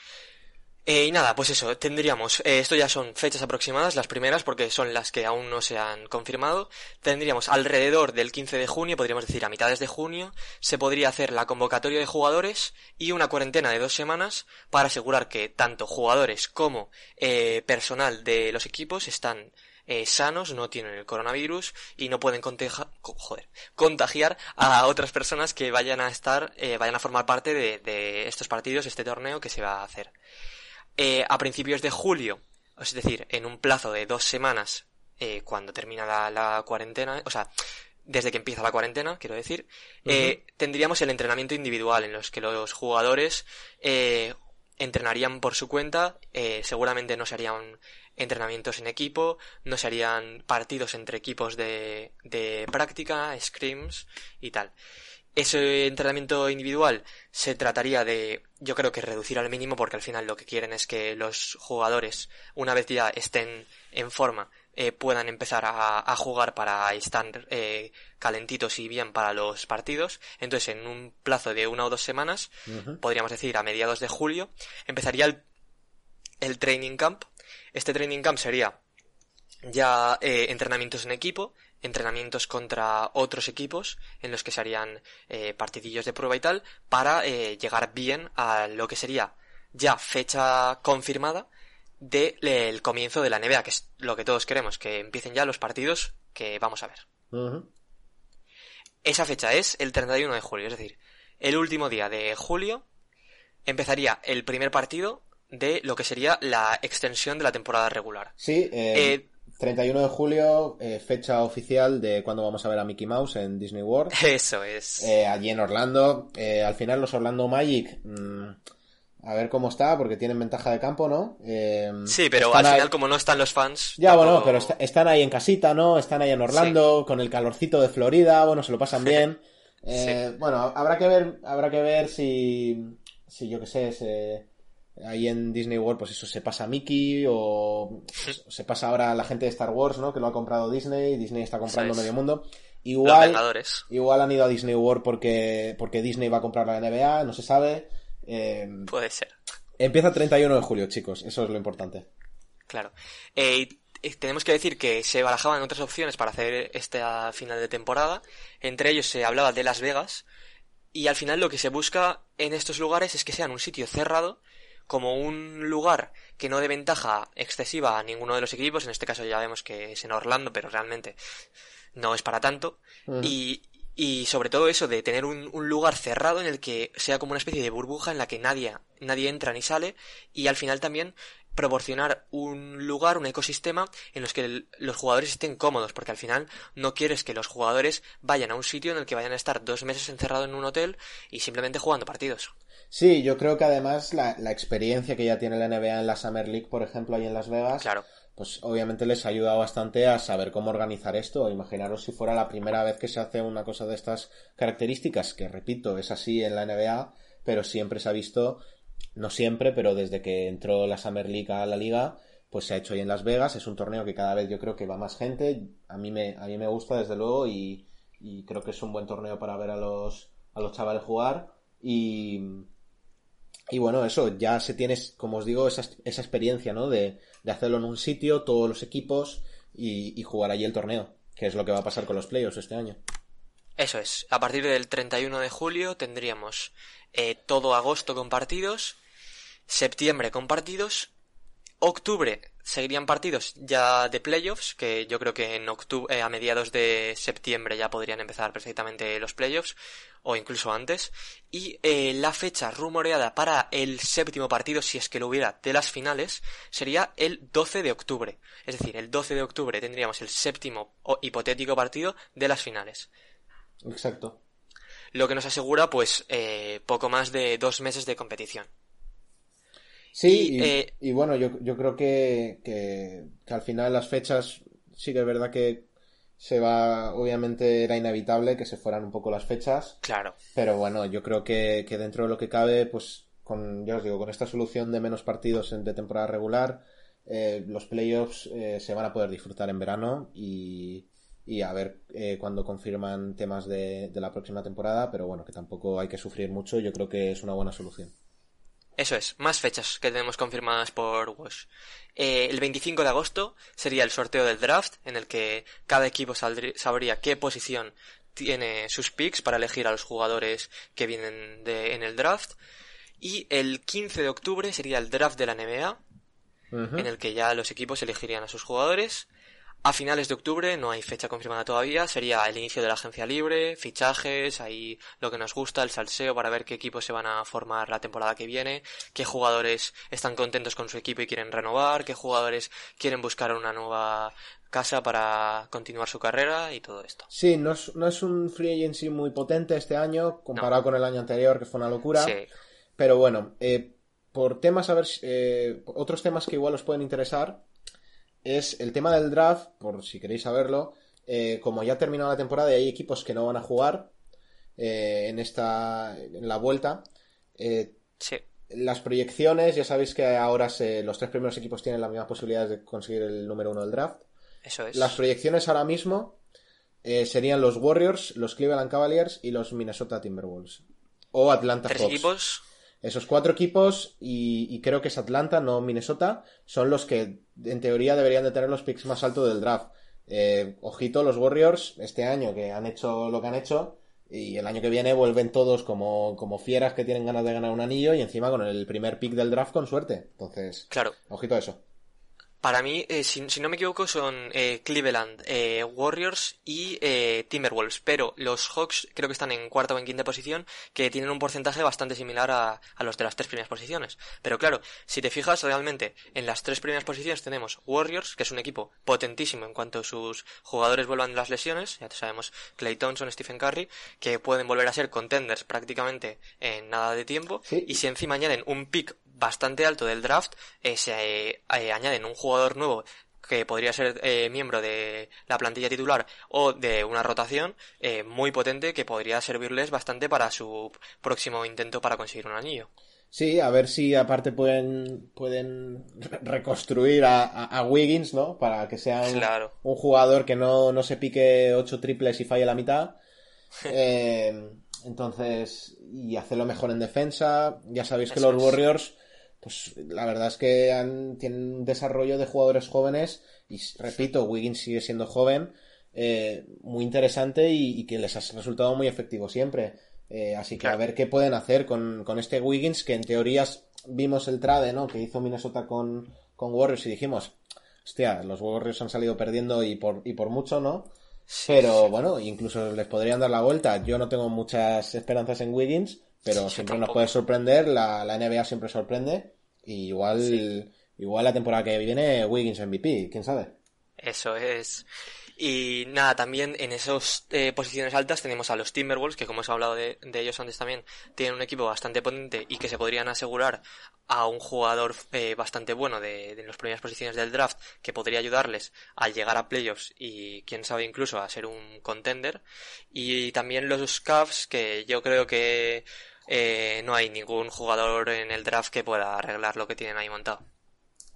S2: Eh, y nada, pues eso, tendríamos, eh, esto ya son fechas aproximadas, las primeras, porque son las que aún no se han confirmado. Tendríamos alrededor del 15 de junio, podríamos decir a mitades de junio, se podría hacer la convocatoria de jugadores y una cuarentena de dos semanas para asegurar que tanto jugadores como eh, personal de los equipos están sanos, no tienen el coronavirus y no pueden contagiar a otras personas que vayan a estar, vayan a formar parte de, de estos partidos, este torneo que se va a hacer. Eh, a principios de julio, es decir, en un plazo de dos semanas, eh, cuando termina la, cuarentena, o sea, desde que empieza la cuarentena, quiero decir, eh, tendríamos el entrenamiento individual en los que los jugadores entrenarían por su cuenta, seguramente no se harían entrenamientos en equipo, no se harían partidos entre equipos de, de práctica, scrims y tal. Ese entrenamiento individual se trataría de, yo creo que reducir al mínimo porque al final lo que quieren es que los jugadores, una vez ya estén en forma, eh, puedan empezar a, jugar para estar eh, calentitos y bien para los partidos. Entonces, en un plazo de una o dos semanas, podríamos decir a mediados de julio, empezaría el, el training camp. Este training camp sería ya eh, entrenamientos en equipo, entrenamientos contra otros equipos en los que se harían eh, partidillos de prueba y tal para eh, llegar bien a lo que sería ya fecha confirmada del comienzo de la NBA, que es lo que todos queremos, que empiecen ya los partidos que vamos a ver. Esa fecha es el 31 de julio, es decir, el último día de julio empezaría el primer partido de lo que sería la extensión de la temporada regular.
S1: Sí, eh, 31 de julio, eh, fecha oficial de cuando vamos a ver a Mickey Mouse en Disney World.
S2: Eso es.
S1: Eh, allí en Orlando. Eh, al final los Orlando Magic, mm, a ver cómo está, porque tienen ventaja de campo, ¿no?
S2: sí, pero al final como no están los fans...
S1: Ya, bueno, pero están ahí en casita, ¿no? Están ahí en Orlando, con el calorcito de Florida, bueno, se lo pasan bien. Bueno, habrá que ver, habrá que ver si, si yo qué sé, se ahí en Disney World, pues eso, se pasa Mickey o se pasa ahora la gente de Star Wars, ¿no? Que lo ha comprado Disney, Disney está comprando medio mundo. Igual, igual han ido a Disney World porque, porque Disney va a comprar la NBA, no se sabe.
S2: Eh, Puede ser.
S1: Empieza el 31 de julio, chicos, eso es lo importante.
S2: Claro. Eh, tenemos que decir que se barajaban otras opciones para hacer esta final de temporada. Entre ellos se hablaba de Las Vegas. Y al final lo que se busca en estos lugares es que sean un sitio cerrado como un lugar que no dé ventaja excesiva a ninguno de los equipos, en este caso ya vemos que es en Orlando, pero realmente no es para tanto, y, y sobre todo eso de tener un, un, lugar cerrado en el que sea como una especie de burbuja en la que nadie, nadie entra ni sale, y al final también proporcionar un lugar, un ecosistema en los que los jugadores estén cómodos, porque al final no quieres que los jugadores vayan a un sitio en el que vayan a estar dos meses encerrados en un hotel y simplemente jugando partidos.
S1: Sí, yo creo que además la, experiencia que ya tiene la NBA en la Summer League, por ejemplo, ahí en Las Vegas,
S2: claro.
S1: pues obviamente les ha ayudado bastante a saber cómo organizar esto. Imaginaros si fuera la primera vez que se hace una cosa de estas características, que repito, es así en la NBA, pero siempre se ha visto, no siempre, pero desde que entró la Summer League a la liga, pues se ha hecho ahí en Las Vegas. Es un torneo que cada vez yo creo que va más gente. A mí me, a mí me gusta desde luego y, y creo que es un buen torneo para ver a los, a los chavales jugar. Y, y bueno, eso, ya se tiene, como os digo, esa, experiencia, ¿no? De, de, hacerlo en un sitio, todos los equipos y, y, jugar allí el torneo, que es lo que va a pasar con los playoffs este año.
S2: Eso es, a partir del 31 de julio tendríamos eh, todo agosto con partidos, septiembre con partidos, octubre seguirían partidos ya de playoffs, que yo creo que en octubre, eh, a mediados de septiembre ya podrían empezar perfectamente los playoffs, o incluso antes. Y eh, la fecha rumoreada para el séptimo partido, si es que lo hubiera, de las finales, sería el 12 de octubre. Es decir, el 12 de octubre tendríamos el séptimo o hipotético partido de las finales.
S1: Exacto.
S2: Lo que nos asegura, pues, eh, poco más de dos meses de competición.
S1: Sí, y, eh, bueno, yo, yo creo que, que, al final las fechas sí que es verdad que se va, obviamente era inevitable que se fueran un poco las fechas.
S2: Claro.
S1: Pero bueno, yo creo que, que dentro de lo que cabe, pues con, ya os digo, con esta solución de menos partidos de temporada regular, eh, los playoffs eh, se van a poder disfrutar en verano y, y a ver eh, cuando confirman temas de, de, la próxima temporada, pero bueno, que tampoco hay que sufrir mucho, yo creo que es una buena solución.
S2: Eso es, más fechas que tenemos confirmadas por Wash. Eh, el 25 de agosto sería el sorteo del draft, en el que cada equipo sabría qué posición tiene sus picks para elegir a los jugadores que vienen de, en el draft. Y el 15 de octubre sería el draft de la NBA, en el que ya los equipos elegirían a sus jugadores. A finales de octubre, no hay fecha confirmada todavía, sería el inicio de la agencia libre, fichajes, ahí lo que nos gusta, el salseo para ver qué equipos se van a formar la temporada que viene, qué jugadores están contentos con su equipo y quieren renovar, qué jugadores quieren buscar una nueva casa para continuar su carrera y todo esto.
S1: Sí, no es, no es un free agency muy potente este año, comparado con el año anterior, que fue una locura. Sí. Pero bueno, eh, por temas, a ver, eh, otros temas que igual os pueden interesar, es el tema del draft, por si queréis saberlo. Eh, como ya ha terminado la temporada y hay equipos que no van a jugar eh, en esta en la vuelta, eh, las proyecciones, ya sabéis que ahora los tres primeros equipos tienen las mismas posibilidades de conseguir el número uno del draft.
S2: Eso es.
S1: Las proyecciones ahora mismo serían los Warriors, los Cleveland Cavaliers y los Minnesota Timberwolves. O Atlanta ¿Tres
S2: equipos?
S1: Esos cuatro equipos, y, creo que es Atlanta, no Minnesota, son los que en teoría deberían de tener los picks más altos del draft. Eh, ojito, los Warriors este año que han hecho lo que han hecho y el año que viene vuelven todos como, como fieras que tienen ganas de ganar un anillo y encima con el primer pick del draft con suerte. Entonces,
S2: claro.
S1: ojito a eso.
S2: Para mí, eh, si, no me equivoco, son eh, Cleveland, eh, Warriors y Timberwolves, pero los Hawks creo que están en cuarta o en quinta posición, que tienen un porcentaje bastante similar a, a, los de las tres primeras posiciones. Pero claro, si te fijas realmente, en las tres primeras posiciones tenemos Warriors, que es un equipo potentísimo en cuanto sus jugadores vuelvan de las lesiones, ya te sabemos Clay Thompson, Stephen Curry, que pueden volver a ser contenders prácticamente en nada de tiempo, y si encima añaden un pick bastante alto del draft, eh, se eh, eh, añaden un jugador nuevo que podría ser miembro de la plantilla titular o de una rotación muy potente que podría servirles bastante para su próximo intento para conseguir un anillo.
S1: Sí, a ver si aparte pueden, pueden reconstruir a, Wiggins, ¿no? Para que sea un, jugador que no, no, se pique ocho triples y falle la mitad. entonces, y hacerlo mejor en defensa. Ya sabéis que los Warriors pues la verdad es que han, tienen un desarrollo de jugadores jóvenes y repito, Wiggins sigue siendo joven, eh, muy interesante y, que les ha resultado muy efectivo siempre. Eh, así que a ver qué pueden hacer con, este Wiggins, que en teoría vimos el trade ¿no? que hizo Minnesota con, con Warriors y dijimos, hostia, los Warriors han salido perdiendo y por, y por mucho, ¿no? Pero bueno, incluso les podrían dar la vuelta. Yo no tengo muchas esperanzas en Wiggins, pero siempre nos puede sorprender, la, la NBA siempre sorprende, y igual, igual la temporada que viene Wiggins MVP, quién sabe.
S2: Eso es. Y nada, también en esas eh, posiciones altas tenemos a los Timberwolves, que como hemos hablado de, ellos antes también, tienen un equipo bastante potente y que se podrían asegurar a un jugador eh, bastante bueno de, de las primeras posiciones del draft que podría ayudarles a llegar a playoffs y quién sabe incluso a ser un contender. Y también los Cavs, que yo creo que eh, no hay ningún jugador en el draft que pueda arreglar lo que tienen ahí montado.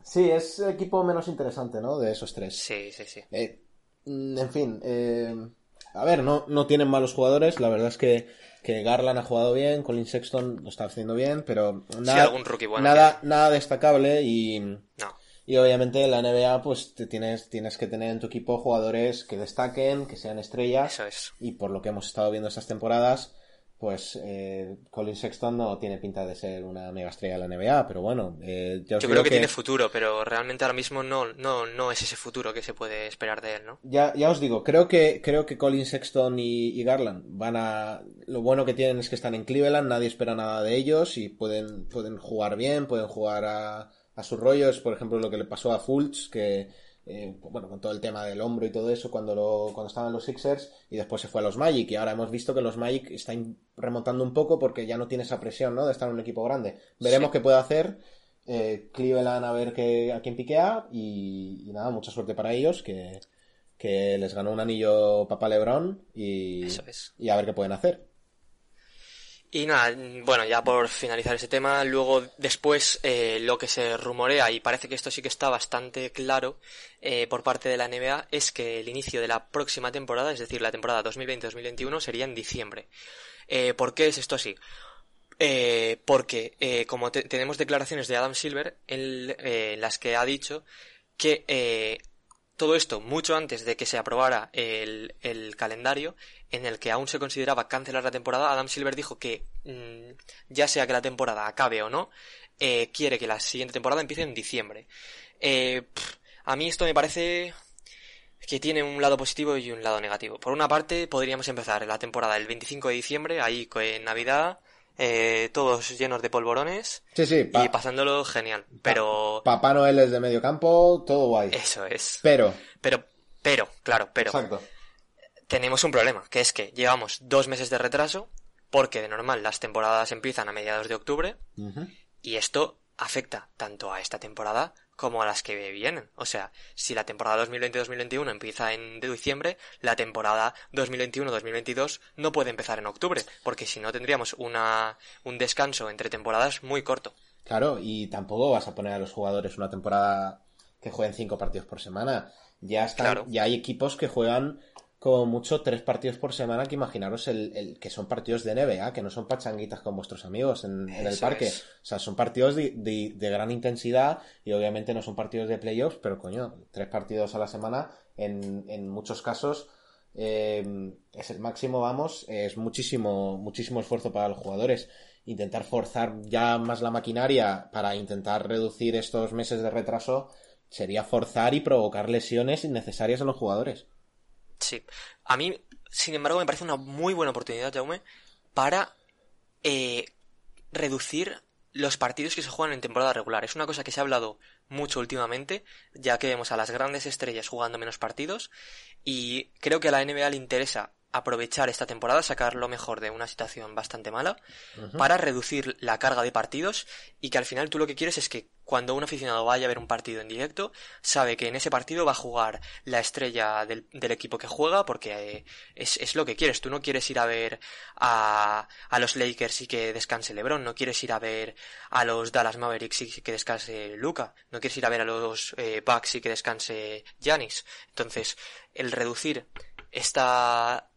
S1: Sí, es el equipo menos interesante, ¿no? De esos tres.
S2: Sí, sí, sí.
S1: Eh, mm, en fin, eh, a ver, no, no tienen malos jugadores. La verdad es que, que Garland ha jugado bien, Colin Sexton lo está haciendo bien, pero nada,
S2: algún rookie bueno
S1: nada, nada destacable y, no. y obviamente en la NBA pues te tienes, tienes que tener en tu equipo jugadores que destaquen, que sean estrellas.
S2: Eso es.
S1: Y por lo que hemos estado viendo estas temporadas, pues eh, Colin Sexton no tiene pinta de ser una mega estrella de la NBA, pero bueno, eh,
S2: yo creo que, tiene futuro, pero realmente ahora mismo no, no, no es ese futuro que se puede esperar de él, ¿no?
S1: Ya, ya os digo, creo que, creo que Colin Sexton y, Garland van a, lo bueno que tienen es que están en Cleveland, nadie espera nada de ellos y pueden, pueden jugar bien, pueden jugar a, a sus rollos, por ejemplo lo que le pasó a Fultz, que eh, bueno, con todo el tema del hombro y todo eso cuando, lo, cuando estaban los Sixers y después se fue a los Magic y ahora hemos visto que los Magic están remontando un poco porque ya no tiene esa presión, ¿no? De estar en un equipo grande. Veremos qué puede hacer eh, Cleveland a ver qué, a quién piquea y, nada, mucha suerte para ellos que, que les ganó un anillo Papa Lebron y, y a ver qué pueden hacer.
S2: Y nada, bueno, ya por finalizar ese tema, luego después eh, lo que se rumorea, y parece que esto sí que está bastante claro eh, por parte de la NBA, es que el inicio de la próxima temporada, es decir, la temporada 2020-2021, sería en diciembre. Eh, ¿Por qué es esto así? porque como tenemos declaraciones de Adam Silver en las que ha dicho que todo esto mucho antes de que se aprobara el, el, calendario en el que aún se consideraba cancelar la temporada, Adam Silver dijo que mm, ya sea que la temporada acabe o no, eh, quiere que la siguiente temporada empiece en diciembre. Eh, a mí esto me parece que tiene un lado positivo y un lado negativo. Por una parte, podríamos empezar la temporada el 25 de diciembre, ahí en Navidad, eh, todos llenos de polvorones
S1: sí, sí,
S2: y pasándolo genial. Pero.
S1: Papá Noel es de medio campo, todo guay.
S2: Eso es.
S1: Pero.
S2: Pero, pero, claro, pero.
S1: Exacto.
S2: Tenemos un problema, que es que llevamos dos meses de retraso, porque de normal las temporadas empiezan a mediados de octubre, y esto afecta tanto a esta temporada como a las que vienen. O sea, si la temporada 2020-2021 empieza en diciembre, la temporada 2021-2022 no puede empezar en octubre, porque si no tendríamos una, un descanso entre temporadas muy corto.
S1: Claro, y tampoco vas a poner a los jugadores una temporada que jueguen cinco partidos por semana. Ya están, ya hay equipos que juegan como mucho tres partidos por semana, que imaginaros el, que son partidos de NBA, que no son pachanguitas con vuestros amigos en, el parque. O sea, son partidos de, gran intensidad y obviamente no son partidos de playoffs, pero coño, tres partidos a la semana, en, muchos casos em, es el máximo, vamos, es muchísimo, muchísimo esfuerzo para los jugadores. Intentar forzar ya más la maquinaria para intentar reducir estos meses de retraso sería forzar y provocar lesiones innecesarias a los jugadores.
S2: Sí. A mí, sin embargo, me parece una muy buena oportunidad, Jaume, para eh, reducir los partidos que se juegan en temporada regular. Es una cosa que se ha hablado mucho últimamente, ya que vemos a las grandes estrellas jugando menos partidos y creo que a la NBA le interesa aprovechar esta temporada, sacar lo mejor de una situación bastante mala, para reducir la carga de partidos y que al final tú lo que quieres es que cuando un aficionado vaya a ver un partido en directo, sabe que en ese partido va a jugar la estrella del, equipo que juega porque eh, es, es, lo que quieres. Tú no quieres ir a ver a, a los Lakers y que descanse LeBron, no quieres ir a ver a los Dallas Mavericks y que descanse Luca, no quieres ir a ver a los eh, Bucks y que descanse Giannis. Entonces, el reducir esta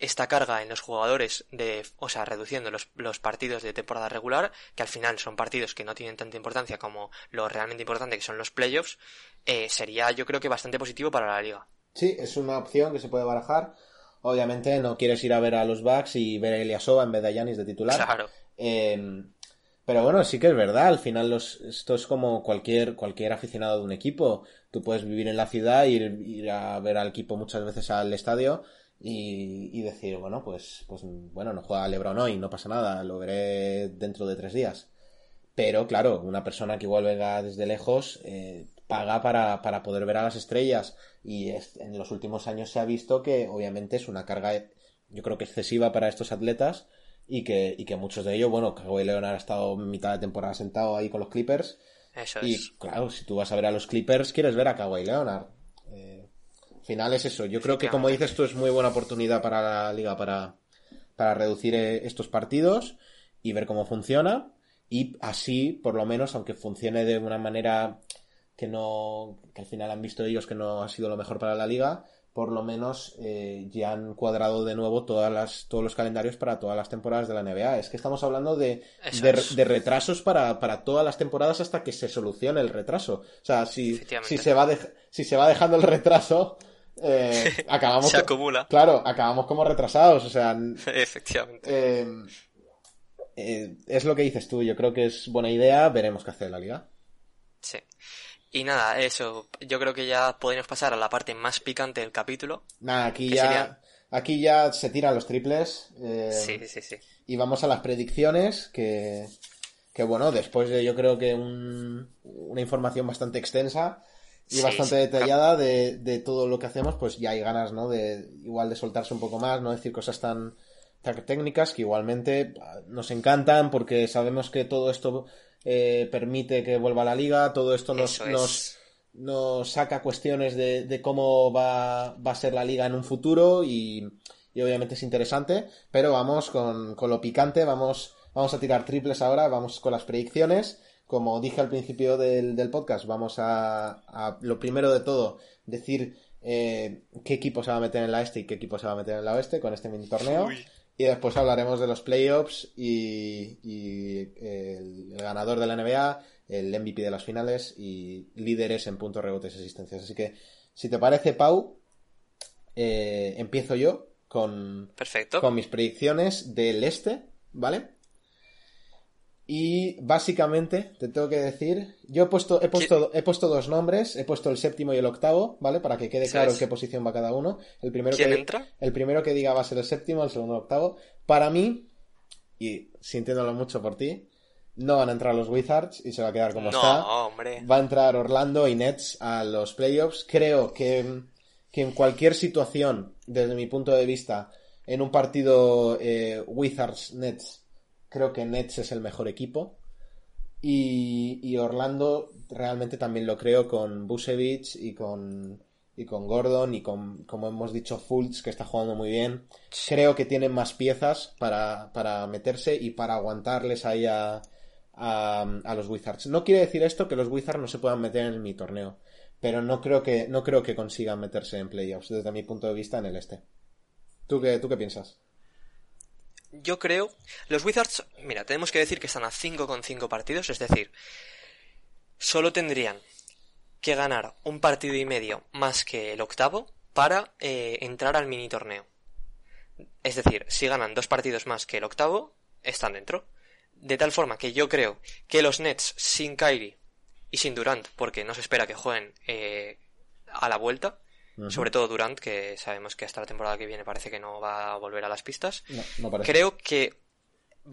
S2: esta carga en los jugadores de, o sea, reduciendo los, los, partidos de temporada regular, que al final son partidos que no tienen tanta importancia como lo realmente importante que son los playoffs, eh, sería yo creo que bastante positivo para la liga.
S1: Sí, es una opción que se puede barajar. Obviamente no quieres ir a ver a los Bucks y ver a Eliasova en vez de Yanis de titular.
S2: Claro.
S1: Em, pero bueno, sí que es verdad, al final los, esto es como cualquier, cualquier aficionado de un equipo. Tú puedes vivir en la ciudad, ir, ir a ver al equipo muchas veces al estadio, y, decir, bueno, pues, pues bueno, no juega Lebron hoy, no pasa nada, lo veré dentro de tres días. Pero claro, una persona que igual venga desde lejos eh, paga para, para, poder ver a las estrellas y en los últimos años se ha visto que obviamente es una carga, yo creo que excesiva para estos atletas y que, y que muchos de ellos, bueno, Kawhi Leonard ha estado mitad de temporada sentado ahí con los Clippers.
S2: Eso
S1: y claro, si tú vas a ver a los Clippers, quieres ver a Kawhi Leonard final es eso. Yo creo que, como dices tú, es muy buena oportunidad para la liga para, para reducir eh, estos partidos y ver cómo funciona. Y así, por lo menos, aunque funcione de una manera que no, que al final han visto ellos que no ha sido lo mejor para la liga, por lo menos eh, ya han cuadrado de nuevo todas las, todos los calendarios para todas las temporadas de la NBA. Es que estamos hablando de, de, retrasos para, para, todas las temporadas hasta que se solucione el retraso. O sea, si, si, se, va si se va dejando el retraso, eh, acabamos.
S2: Se acumula.
S1: Claro, acabamos como retrasados, o sea.
S2: Efectivamente.
S1: Eh, eh, es lo que dices tú, yo creo que es buena idea, veremos qué hace la liga.
S2: Sí. Y nada, eso, yo creo que ya podemos pasar a la parte más picante del capítulo.
S1: Nada, aquí ya. Aquí ya se tiran los triples.
S2: sí, sí, sí.
S1: Y vamos a las predicciones, que, que bueno, después de yo creo que una información bastante extensa, y bastante detallada de, de, todo lo que hacemos, pues ya hay ganas, ¿no? De igual de soltarse un poco más, no decir cosas tan, tan técnicas que igualmente ah, nos encantan porque sabemos que todo esto eh, permite que vuelva a la liga, todo esto nos, nos, nos, saca cuestiones de, de cómo va, va, a ser la liga en un futuro y, y obviamente es interesante, pero vamos con, con lo picante, vamos, vamos a tirar triples ahora, vamos con las predicciones. Como dije al principio del, del podcast, vamos a, lo primero de todo, decir eh, qué equipo se va a meter en la este y qué equipo se va a meter en la oeste con este mini torneo. Y después hablaremos de los playoffs y, y el, ganador de la NBA, el MVP de las finales y líderes en puntos, rebotes y asistencias. Así que, si te parece, Pau, eh, empiezo yo con,
S2: Perfecto.
S1: con mis predicciones del este, ¿vale? Y básicamente, te tengo que decir, yo he puesto, he puesto, he puesto dos nombres, he puesto el séptimo y el octavo, ¿vale? Para que quede claro en qué posición va cada uno. El primero
S2: ¿Quién
S1: que,
S2: entra?
S1: El primero que diga va a ser el séptimo, el segundo el octavo. Para mí, y sintiéndolo mucho por ti, no van a entrar los Wizards y se va a quedar como
S2: no,
S1: está.
S2: Hombre.
S1: Va a entrar Orlando y Nets a los playoffs. Creo que, que en cualquier situación, desde mi punto de vista, en un partido eh, Wizards-Nets, Creo que Nets es el mejor equipo. Y, Orlando realmente también lo creo con Busevich y con, y con Gordon y con, como hemos dicho, Fultz, que está jugando muy bien. Creo que tienen más piezas para, para meterse y para aguantarles ahí a, a, los Wizards. No quiere decir esto que los Wizards no se puedan meter en mi torneo, pero no creo que, no creo que consigan meterse en playoffs desde mi punto de vista en el este. ¿Tú qué, tú qué piensas?
S2: Yo creo. Los Wizards, mira, tenemos que decir que están a 5 con 5 partidos, es decir, solo tendrían que ganar un partido y medio más que el octavo para eh, entrar al mini torneo. Es decir, si ganan dos partidos más que el octavo, están dentro. De tal forma que yo creo que los Nets sin Kyrie y sin Durant, porque no se espera que jueguen eh, a la vuelta, sobre todo Durant, que sabemos que hasta la temporada que viene parece que no va a volver a las pistas. Creo que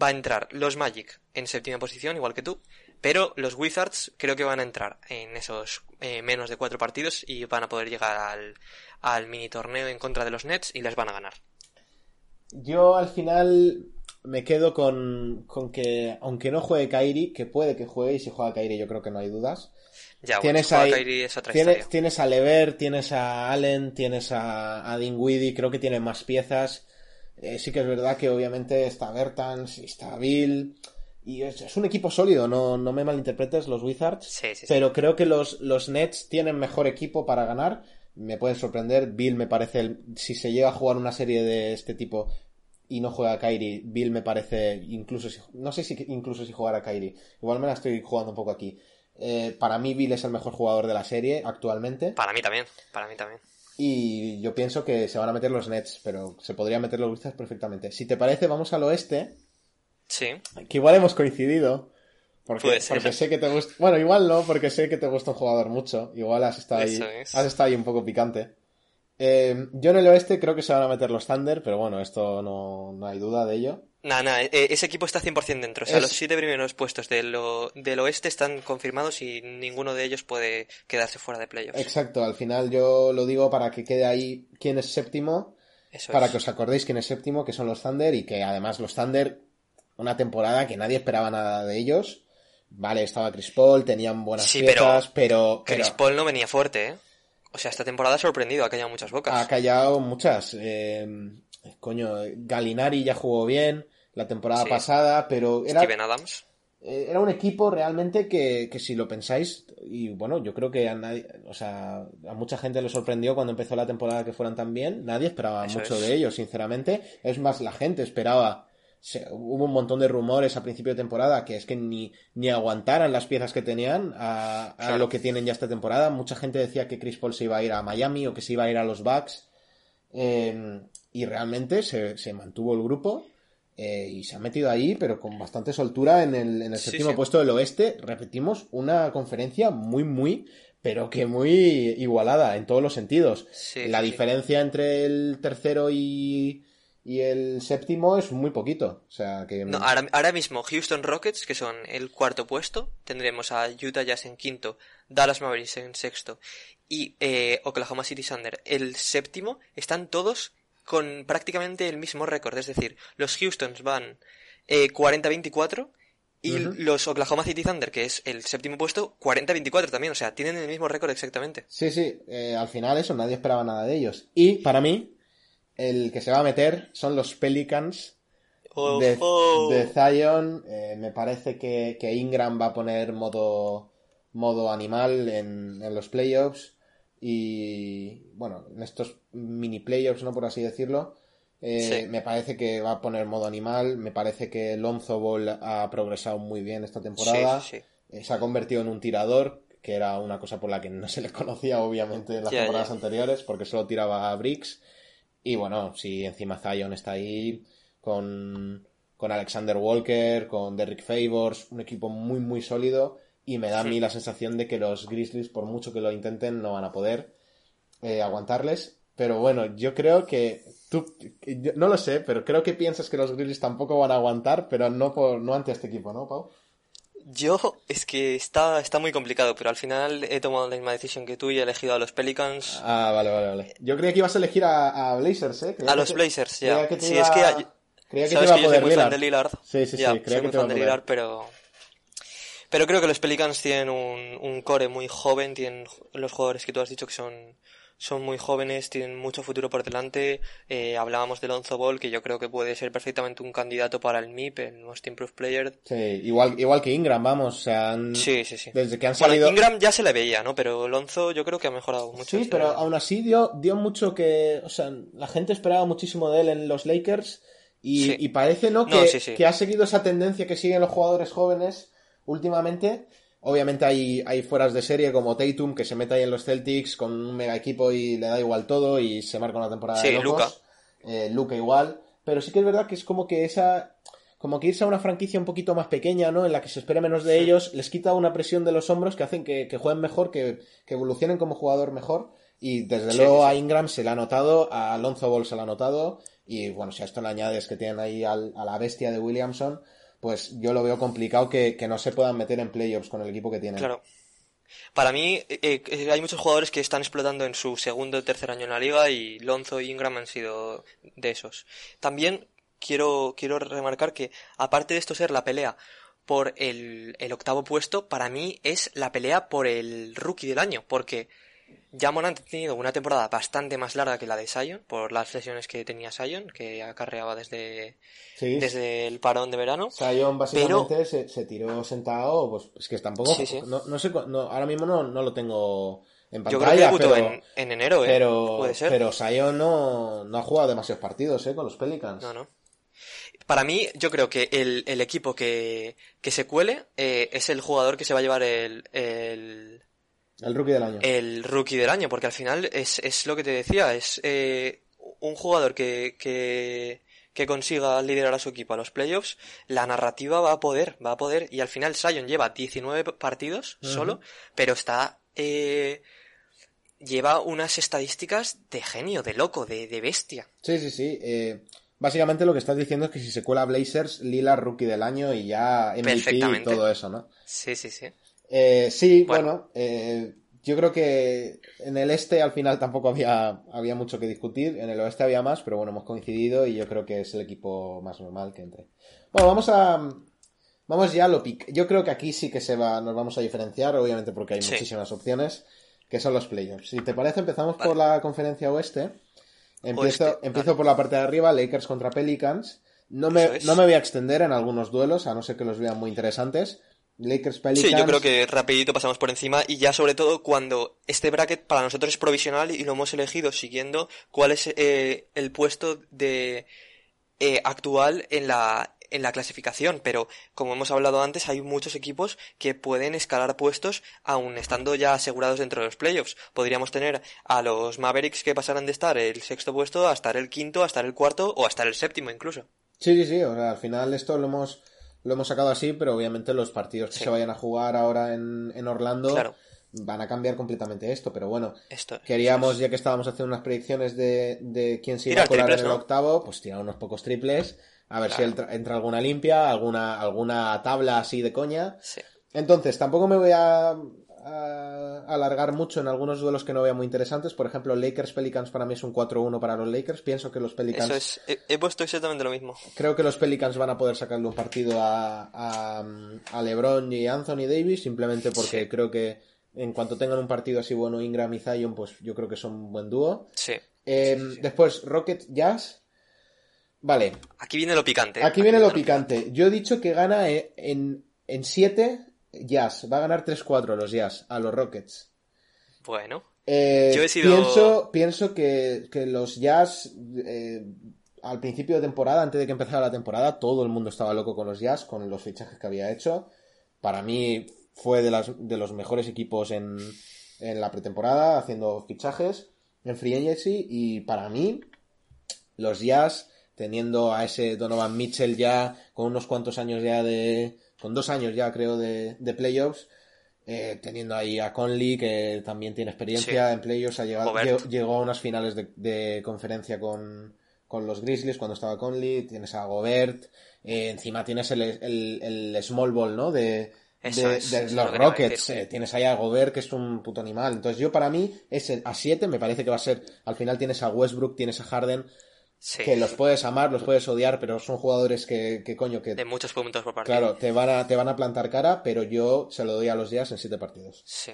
S2: va a entrar los Magic en séptima posición, igual que tú, pero los Wizards creo que van a entrar en esos eh, menos de cuatro partidos y van a poder llegar al, al mini torneo en contra de los Nets y les van a ganar.
S1: Yo al final me quedo con, con que, aunque no juegue Kairi, que puede que juegue, y si juega Kairi yo creo que no hay dudas, tienes, tienes, a Lever, tienes a Allen, tienes a, a Dinwiddie, creo que tiene más piezas. Eh, sí que es verdad que obviamente está Bertans, está Bill. Y es, un equipo sólido, no, no me malinterpretes los Wizards. pero creo que los, los Nets tienen mejor equipo para ganar. Me pueden sorprender. Bill me parece, si se llega a jugar una serie de este tipo y no juega a Kyrie, Bill me parece, incluso si, no sé si incluso si jugara a Kyrie. Igual me la estoy jugando un poco aquí. Eh, para mí Bill es el mejor jugador de la serie actualmente.
S2: Para mí también, para mí también.
S1: Y yo pienso que se van a meter los Nets, pero se podrían meter los Wizards perfectamente. Si te parece, vamos al oeste.
S2: Sí.
S1: Que igual hemos coincidido. Porque, porque sé que te gusta. Bueno, igual no, porque sé que te gusta un jugador mucho. Igual has estado ahí. Has estado ahí un poco picante. Eh, yo en el oeste creo que se van a meter los Thunder, pero bueno, esto no, no hay duda de ello.
S2: Nada, nada, eh, ese equipo está 100% dentro. O sea, los siete primeros puestos del oeste están confirmados y ninguno de ellos puede quedarse fuera de playoffs.
S1: Exacto, al final yo lo digo para que quede ahí quién es séptimo, para que os acordéis quién es séptimo, que son los Thunder y que además los Thunder, una temporada que nadie esperaba nada de ellos. Vale, estaba Chris Paul, tenían buenas sí, piezas, pero,
S2: Chris Paul no venía fuerte, ¿eh? O sea, esta temporada ha sorprendido, ha callado muchas bocas.
S1: Ha callado muchas. Eh, coño, Galinari ya jugó bien la temporada pasada, pero
S2: era... Steven Adams.
S1: Eh, era un equipo realmente que, que, si lo pensáis, y bueno, yo creo que a, nadie, o sea, a mucha gente le sorprendió cuando empezó la temporada que fueran tan bien. Nadie esperaba mucho de ellos, sinceramente. Es más, la gente esperaba hubo un montón de rumores a principio de temporada que es que ni, ni aguantaran las piezas que tenían a, lo que tienen ya esta temporada. Mucha gente decía que Chris Paul se iba a ir a Miami o que se iba a ir a los Bucks. Em, y realmente se, se, mantuvo el grupo eh, y se ha metido ahí, pero con bastante soltura en el, en el séptimo puesto del oeste. Repetimos, una conferencia muy, muy, pero que muy igualada en todos los sentidos. La diferencia entre el tercero y, y el séptimo es muy poquito. O sea que.
S2: No, ahora, mismo Houston Rockets, que son el cuarto puesto, tendremos a Utah Jazz en quinto, Dallas Mavericks en sexto y eh, Oklahoma City Thunder el séptimo. Están todos con prácticamente el mismo récord. Es decir, los Houstons van eh, 40-24 y los Oklahoma City Thunder, que es el séptimo puesto, 40-24 también. O sea, tienen el mismo récord exactamente.
S1: Sí, sí. Eh, al final eso, nadie esperaba nada de ellos. Y para mí, el que se va a meter son los Pelicans de, Zion. Eh, me parece que, Ingram va a poner modo, modo animal en, los playoffs. Y bueno, en estos mini playoffs, ¿no? Por así decirlo. Eh, me parece que va a poner modo animal. Me parece que Lonzo Ball ha progresado muy bien esta temporada. Eh, se ha convertido en un tirador, que era una cosa por la que no se le conocía, obviamente, en las temporadas anteriores, porque solo tiraba a Bricks. Y bueno, si encima Zion está ahí, con, Alexander Walker, con Derrick Favors, un equipo muy, muy sólido. Y me da a mí la sensación de que los Grizzlies, por mucho que lo intenten, no van a poder eh, aguantarles. Pero bueno, yo creo que tú, no lo sé, pero creo que piensas que los Grizzlies tampoco van a aguantar, pero no por, no ante este equipo, ¿no, Pau?
S2: Yo es que está, está muy complicado, pero al final he tomado la misma decisión que tú y he elegido a los Pelicans.
S1: Ah, vale, vale, vale. Yo creía que ibas a elegir a, Blazers, ¿eh?
S2: a los Blazers, ya. sí, es que Creía que Sabes que yo soy muy fan de Lillard.
S1: Sí, sí, sí.
S2: soy muy fan de Lillard, pero... Pero creo que los Pelicans tienen un, un core muy joven, tienen los jugadores que tú has dicho que son son muy jóvenes, tienen mucho futuro por delante. Eh, hablábamos de Lonzo Ball, que yo creo que puede ser perfectamente un candidato para el MIP, el Most Improved Player.
S1: Sí, igual, igual que Ingram, vamos. O sea,
S2: sí, sí, sí.
S1: Desde que han salido.
S2: Ingram ya se le veía, ¿no? Pero Lonzo yo creo que ha mejorado mucho.
S1: Sí, pero aún así dio, dio mucho que. O sea, la gente esperaba muchísimo de él en los Lakers. Y, y parece, ¿no? Que, que ha seguido esa tendencia que siguen los jugadores jóvenes últimamente Obviamente hay, hay fueras de serie como Tatum que se mete ahí en los Celtics con un mega equipo y le da igual todo y se marca una temporada de locos. Luca. Eh, Luca igual. Pero sí que es verdad que es como que esa. Como que irse a una franquicia un poquito más pequeña, ¿no? En la que se espera menos de ellos, les quita una presión de los hombros que hacen que, jueguen mejor, que, evolucionen como jugador mejor. Y desde luego a Ingram se le ha notado, a Alonso Ball se le ha notado. Y bueno, si a esto le añades que tienen ahí a la bestia de Williamson, pues yo lo veo complicado que, no se puedan meter en playoffs con el equipo que tienen.
S2: Claro. Para mí, eh, eh, hay muchos jugadores que están explotando en su segundo o tercer año en la liga y Lonzo y Ingram han sido de esos. También quiero, quiero remarcar que, aparte de esto ser la pelea por el, el octavo puesto, para mí es la pelea por el rookie del año, porque ya ha tenido una temporada bastante más larga que la de Sion, por las lesiones que tenía Sion, que acarreaba desde, desde el parón de verano.
S1: Sion básicamente se, tiró sentado, pues es que tampoco. No, no, sé, ahora mismo no, no lo tengo en pantalla.
S2: Yo creo que pero, en, enero, ¿eh?
S1: Pero,
S2: Puede ser.
S1: pero Sion no, no ha jugado demasiados partidos, ¿eh? Con los Pelicans.
S2: No, no. Para mí, yo creo que el, el equipo que, que se cuele eh, es el jugador que se va a llevar el, el
S1: el rookie del año.
S2: El rookie del año, porque al final es, es lo que te decía, es eh, un jugador que, que, que, consiga liderar a su equipo a los playoffs, la narrativa va a poder, va a poder, y al final Sion lleva 19 partidos solo, pero está, eh, lleva unas estadísticas de genio, de loco, de, de bestia.
S1: Sí, sí, sí. Eh, básicamente lo que estás diciendo es que si se cuela Blazers, Lila rookie del año y ya MVP y todo eso, ¿no?
S2: Sí, sí, sí.
S1: Eh, sí, bueno, eh, yo creo que en el este al final tampoco había, había mucho que discutir, en el oeste había más, pero bueno, hemos coincidido y yo creo que es el equipo más normal que entre. Bueno, vamos a... Vamos ya a lo pick. Yo creo que aquí sí que se va, nos vamos a diferenciar, obviamente porque hay muchísimas opciones, que son los playoffs. Si te parece, empezamos por la conferencia oeste. Empiezo, empiezo por la parte de arriba, Lakers contra Pelicans. No me, no me voy a extender en algunos duelos, a no ser que los vean muy interesantes. Lakers Pelicans.
S2: Sí, yo creo que rapidito pasamos por encima y ya sobre todo cuando este bracket para nosotros es provisional y lo hemos elegido siguiendo cuál es eh, el puesto de eh, actual en la en la clasificación, pero como hemos hablado antes, hay muchos equipos que pueden escalar puestos aún estando ya asegurados dentro de los playoffs. Podríamos tener a los Mavericks que pasarán de estar el sexto puesto a estar el quinto, a estar el cuarto o a estar el séptimo incluso.
S1: Sí, sí, sí, o sea, al final esto lo hemos lo hemos sacado así, pero obviamente los partidos que se vayan a jugar ahora en, en Orlando van a cambiar completamente esto. Pero bueno, queríamos, ya que estábamos haciendo unas predicciones de, de quién se iba a colar en el octavo, pues tirar unos pocos triples, a ver si entra, entra, alguna limpia, alguna, alguna tabla así de coña. Entonces, tampoco me voy a alargar mucho en algunos duelos que no vea muy interesantes. Por ejemplo, Lakers Pelicans para mí es un 4-1 para los Lakers. Pienso que los Pelicans.
S2: Eso es, he, puesto exactamente lo mismo.
S1: Creo que los Pelicans van a poder sacarle un partido a, a, LeBron y Anthony Davis, simplemente porque creo que en cuanto tengan un partido así bueno, Ingram y Zion, pues yo creo que son un buen dúo.
S2: Sí.
S1: Em, después, Rocket Jazz. Vale.
S2: Aquí viene lo picante.
S1: Aquí, viene lo picante. Yo he dicho que gana en 7 Jazz. Va a ganar 3-4 los Jazz a los Rockets.
S2: Bueno.
S1: Eh, Yo he sido... Pienso, pienso que, los Jazz eh, al principio de temporada, antes de que empezara la temporada, todo el mundo estaba loco con los Jazz, con los fichajes que había hecho. Para mí fue de, las, de los mejores equipos en, en la pretemporada, haciendo fichajes en Free Agency. Y para mí, los Jazz, teniendo a ese Donovan Mitchell ya con unos cuantos años ya de. Con dos años ya creo de, de playoffs. Eh, teniendo ahí a Conley, que también tiene experiencia en playoffs, ha llegado, llegó, a unas finales de, de conferencia con, con los Grizzlies cuando estaba Conley, tienes a Gobert, eh, encima tienes el, el, small ball, ¿no? De, de, los Rockets, eh, tienes ahí a Gobert que es un puto animal. Entonces yo para mí, ese a 7 me parece que va a ser, al final tienes a Westbrook, tienes a Harden, que los puedes amar, los puedes odiar, pero son jugadores que, que coño, que...
S2: De muchos puntos por partido.
S1: Claro, te van, a, te van a plantar cara, pero yo se lo doy a los días en siete partidos.
S2: Sí.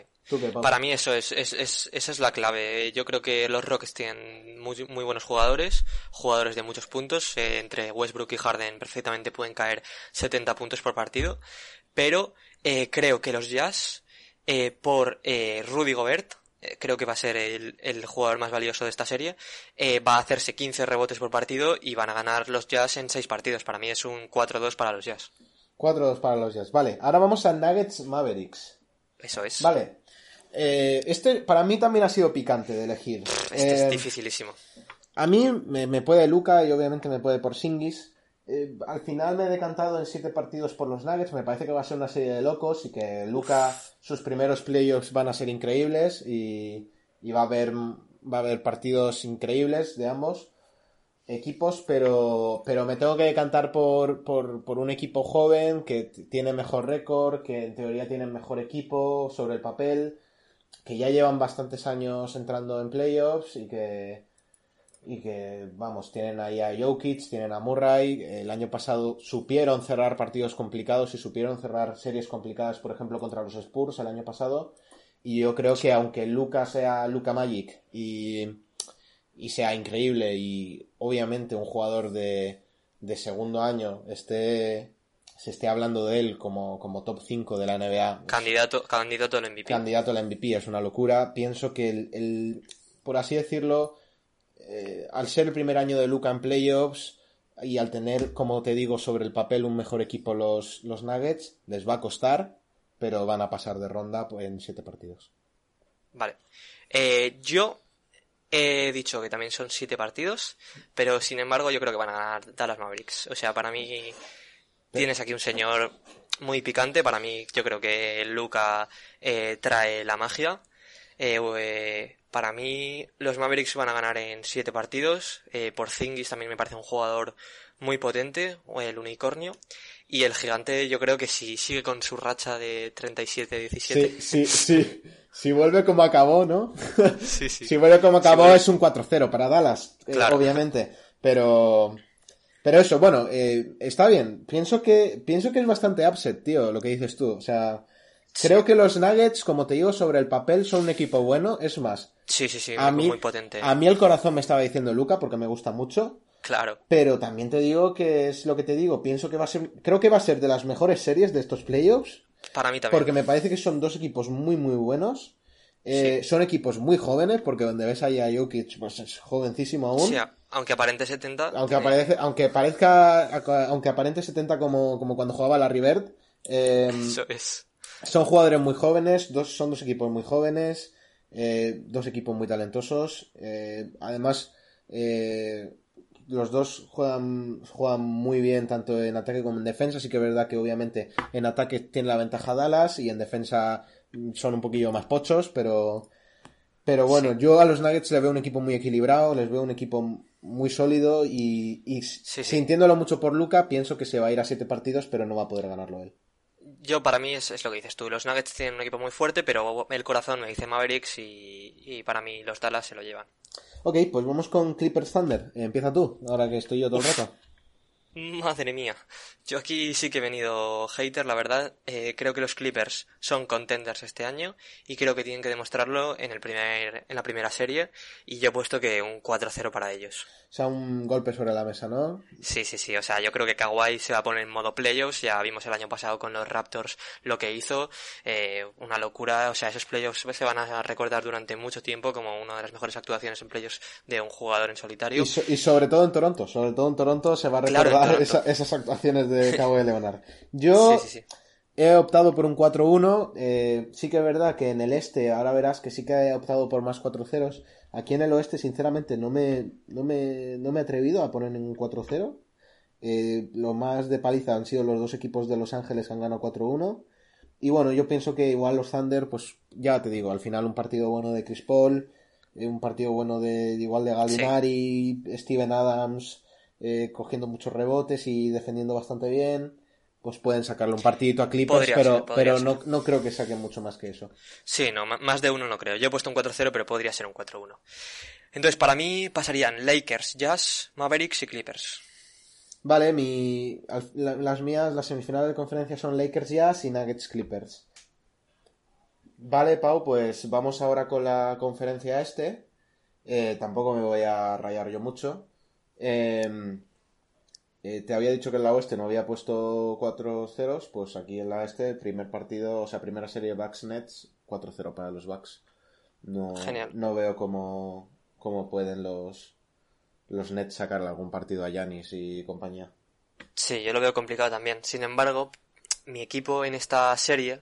S2: Para mí eso es, es, es, esa es la clave. Yo creo que los Rockets tienen muy, muy buenos jugadores, jugadores de muchos puntos. Eh, entre Westbrook y Harden perfectamente pueden caer 70 puntos por partido. Pero eh, creo que los Jazz, eh, por Rudy Gobert, eh, creo que va a ser el, jugador más valioso de esta serie, eh, va a hacerse 15 rebotes por partido y van a ganar los Jazz en 6 partidos. Para mí es un 4-2 para los Jazz.
S1: 4-2 para los Jazz. Vale, ahora vamos a Nuggets Mavericks.
S2: Eso es.
S1: Vale. Eh, este para mí también ha sido picante de elegir.
S2: Este es dificilísimo.
S1: A mí me, me, puede Luca y obviamente me puede por Singis. Eh, al final me he decantado en siete partidos por los Nuggets. Me parece que va a ser una serie de locos y que Luca, sus primeros playoffs van a ser increíbles y, va a haber va a haber partidos increíbles de ambos equipos, pero, pero me tengo que decantar por, por, por un equipo joven que tiene mejor récord, que en teoría tiene mejor equipo sobre el papel, que ya llevan bastantes años entrando en playoffs y que, y que, vamos, tienen ahí a Jokic, tienen a Murray, el año pasado supieron cerrar partidos complicados y supieron cerrar series complicadas, por ejemplo, contra los Spurs el año pasado, y yo creo que aunque Luca sea Luca Magic y, y sea increíble y obviamente un jugador de, de segundo año esté se esté hablando de él como, como top 5 de la NBA.
S2: Candidato, candidato al MVP.
S1: Candidato al MVP, es una locura. Pienso que el por así decirlo, eh, al ser el primer año de Luca en playoffs y al tener, como te digo, sobre el papel un mejor equipo los, los Nuggets, les va a costar, pero van a pasar de ronda en siete partidos.
S2: Vale. Eh, yo he dicho que también son siete partidos, pero sin embargo yo creo que van a ganar Dallas Mavericks. O sea, para mí tienes aquí un señor muy picante. Para mí yo creo que Luca eh, trae la magia. Eh, para mí, los Mavericks van a ganar en siete partidos. Eh, por Zingis también me parece un jugador muy potente, el unicornio. Y el gigante, yo creo que si sigue con su racha de 37-17.
S1: Sí, sí, sí. Si vuelve como acabó, ¿no? Sí, sí. si vuelve como acabó, es un 4-0 para Dallas, eh, obviamente. Pero. Pero eso, bueno, eh, está bien. Pienso que, pienso que es bastante upset, tío, lo que dices tú. O sea, Creo que los Nuggets, como te digo, sobre el papel son un equipo bueno. Es más.
S2: Sí, sí, sí, a mí, muy potente.
S1: A mí el corazón me estaba diciendo Luca porque me gusta mucho.
S2: Claro.
S1: Pero también te digo que es lo que te digo. Pienso que va a ser. Creo que va a ser de las mejores series de estos playoffs.
S2: Para mí también.
S1: Porque me parece que son dos equipos muy, muy buenos. Eh, son equipos muy jóvenes, porque donde ves ahí a Jokic, pues es jovencísimo aún. Sí,
S2: aunque aparente 70.
S1: Aunque, aparece, aunque parezca. Aunque aparente 70 como, como cuando jugaba la River.
S2: Eh, Eso es
S1: son jugadores muy jóvenes, dos, son dos equipos muy jóvenes, eh, dos equipos muy talentosos. Eh, además, eh, los dos juegan, juegan muy bien tanto en ataque como en defensa. Así que es verdad que obviamente en ataque tiene la ventaja Dallas y en defensa son un poquillo más pochos, pero, pero bueno, yo a los Nuggets les veo un equipo muy equilibrado, les veo un equipo muy sólido y, sintiéndolo mucho por Luca, pienso que se va a ir a siete partidos, pero no va a poder ganarlo él
S2: yo para mí es, lo que dices tú. Los Nuggets tienen un equipo muy fuerte, pero el corazón me dice Mavericks y, para mí los Dallas se lo llevan.
S1: Ok, pues vamos con Clippers Thunder. Empieza tú, ahora que estoy yo todo el rato.
S2: Madre mía. Yo aquí sí que he venido hater, la verdad. Eh, creo que los Clippers son contenders este año y creo que tienen que demostrarlo en, el primer, en la primera serie. Y yo he puesto que un 4-0 para ellos.
S1: O sea, un golpe sobre la mesa, ¿no?
S2: Sí, sí, sí. O sea, yo creo que Kawhi se va a poner en modo playoffs. Ya vimos el año pasado con los Raptors lo que hizo. Eh, una locura. O sea, esos playoffs se van a recordar durante mucho tiempo como una de las mejores actuaciones en playoffs de un jugador en solitario.
S1: Y, sobre todo en Toronto. Sobre todo en Toronto se va a recordar esas actuaciones de Kawhi Leonard. Yo he optado por un 4-1. Eh, sí que es verdad que en el este, ahora verás que sí que he optado por más 4 ceros. Aquí en el oeste, sinceramente, no me, no me, no me he atrevido a poner en un 4-0. Eh, lo más de paliza han sido los dos equipos de Los Ángeles que han ganado 4-1. Y bueno, yo pienso que igual los Thunder, pues ya te digo, al final un partido bueno de Chris Paul, eh, un partido bueno de, igual de Gallinari, Steven Adams, eh, cogiendo muchos rebotes y defendiendo bastante bien pues pueden sacarle un partidito a Clippers, pero, pero no, no, creo que saquen mucho más que eso.
S2: Sí, no, más de uno no creo. Yo he puesto un 4-0, pero podría ser un 4-1. Entonces, para mí pasarían Lakers, Jazz, Mavericks y Clippers.
S1: Vale, mi, las mías, las semifinales de conferencia son Lakers, Jazz y Nuggets, Clippers. Vale, Pau, pues vamos ahora con la conferencia este. Eh, tampoco me voy a rayar yo mucho. Eh, eh, te había dicho que en la oeste no había puesto 4 ceros, pues aquí en la este, primer partido, o sea, primera serie Bucks Nets, 4-0 para los Bucks. No, no veo cómo, cómo pueden los, los Nets sacarle algún partido a Yanis y compañía.
S2: Sí, yo lo veo complicado también. Sin embargo, mi equipo en esta serie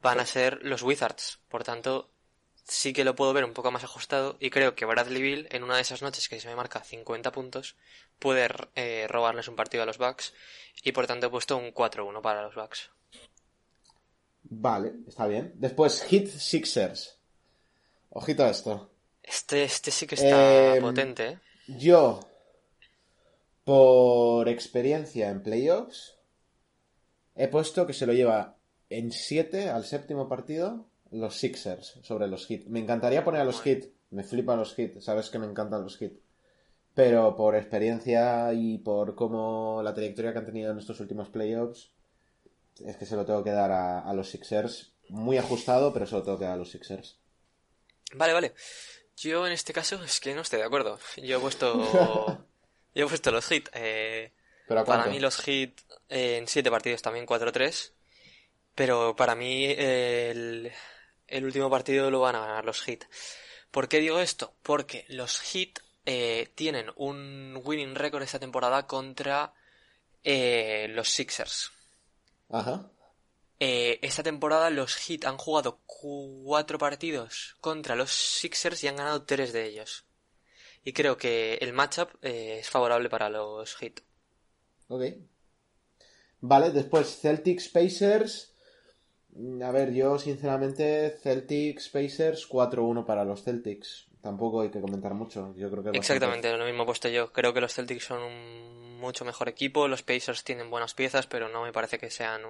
S2: van a ser los Wizards. Por tanto, sí que lo puedo ver un poco más ajustado y creo que Bradley Bill en una de esas noches que se me marca 50 puntos puede eh, robarles un partido a los Bucks y por tanto he puesto un 4-1 para los Bucks.
S1: Vale, está bien. Después Hit Sixers. Ojito a esto.
S2: Este, este sí que está em, potente. ¿eh?
S1: Yo, por experiencia en playoffs, he puesto que se lo lleva en 7 al séptimo partido los Sixers sobre los Heat. Me encantaría poner a los Heat. Me flipan los Heat. Sabes que me encantan los Heat. Pero por experiencia y por cómo la trayectoria que han tenido en estos últimos playoffs, es que se lo tengo que dar a, los Sixers. Muy ajustado, pero se lo tengo que dar a los Sixers.
S2: Vale, vale. Yo en este caso es que no estoy de acuerdo. Yo he puesto. yo he puesto los Heat. Eh, para mí los Heat en 7 partidos también 4-3. Pero para mí el, el último partido lo van a ganar los Heat. ¿Por qué digo esto? Porque los Heat eh, tienen un winning record esta temporada contra eh, los Sixers.
S1: Ajá.
S2: Eh, esta temporada los Heat han jugado cuatro partidos contra los Sixers y han ganado tres de ellos. Y creo que el matchup es favorable para los Heat.
S1: Ok. Vale, después Celtics Pacers. A ver, yo sinceramente Celtics Pacers 4-1 para los Celtics. Tampoco hay que comentar mucho. Yo creo que
S2: Exactamente, lo mismo he puesto yo. Creo que los Celtics son un mucho mejor equipo. Los Pacers tienen buenas piezas, pero no me parece que sean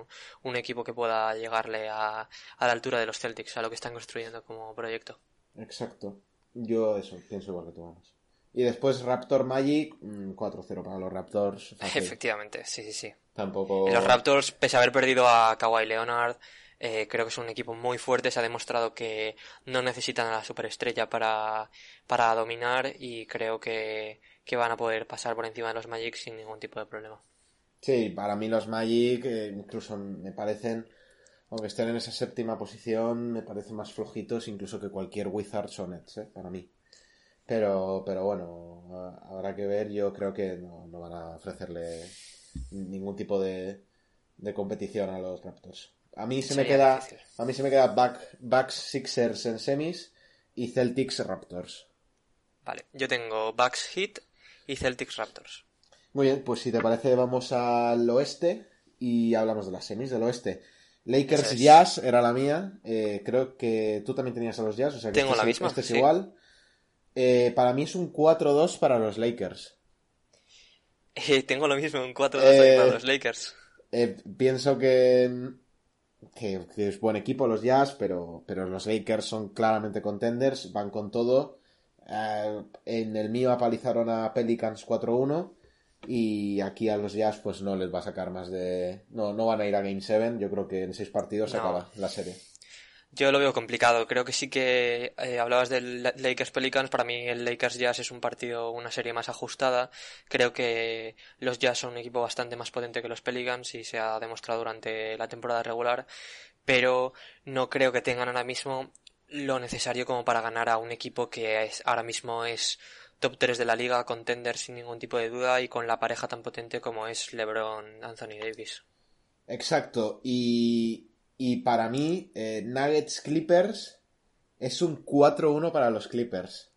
S2: un, equipo que pueda llegarle a, a, la altura de los Celtics, a lo que están construyendo como proyecto.
S1: Exacto. Yo eso, pienso igual que tú, vamos. Y después Raptor Magic, 4-0 mm, para los Raptors.
S2: Efectivamente, sí, sí, sí.
S1: Tampoco.
S2: los Raptors, pese a haber perdido a Kawhi Leonard, eh, creo que es un equipo muy fuerte, se ha demostrado que no necesitan a la superestrella para, para dominar y creo que, van a poder pasar por encima de los Magic sin ningún tipo de problema.
S1: Sí, para mí los Magic eh, incluso me parecen, aunque estén en esa séptima posición, me parecen más flojitos incluso que cualquier Wizards o Nets, eh, para mí. Pero, pero bueno, habrá que ver, yo creo que no, van a ofrecerle ningún tipo de, de competición a los Raptors. A mí se me queda, a mí se me queda Bucks Sixers en semis y Celtics Raptors.
S2: Vale, yo tengo Bucks Heat y Celtics Raptors.
S1: Muy bien, pues si te parece vamos al oeste y hablamos de las semis del oeste. Lakers Jazz era la mía. Eh, creo que tú también tenías a los Jazz, o sea que
S2: tengo
S1: este
S2: la misma.
S1: Este es igual. Eh, para mí es un 4-2 para los Lakers.
S2: Eh, tengo lo mismo, un 4-2 para los Lakers.
S1: pienso que que, es buen equipo los Jazz, pero, pero los Lakers son claramente contenders, van con todo. Eh, en el mío apalizaron a Pelicans 4-1. Y aquí a los Jazz pues no les va a sacar más de... No, no van a ir a Game 7, yo creo que en seis partidos se acaba la serie.
S2: Yo lo veo complicado. Creo que sí que eh, hablabas del Lakers Pelicans. Para mí el Lakers Jazz es un partido, una serie más ajustada. Creo que los Jazz son un equipo bastante más potente que los Pelicans y se ha demostrado durante la temporada regular. Pero no creo que tengan ahora mismo lo necesario como para ganar a un equipo que es, ahora mismo es top 3 de la liga, contender sin ningún tipo de duda y con la pareja tan potente como es LeBron Anthony Davis.
S1: Exacto. Y y para mí, eh, Nuggets Clippers es un 4-1 para los Clippers.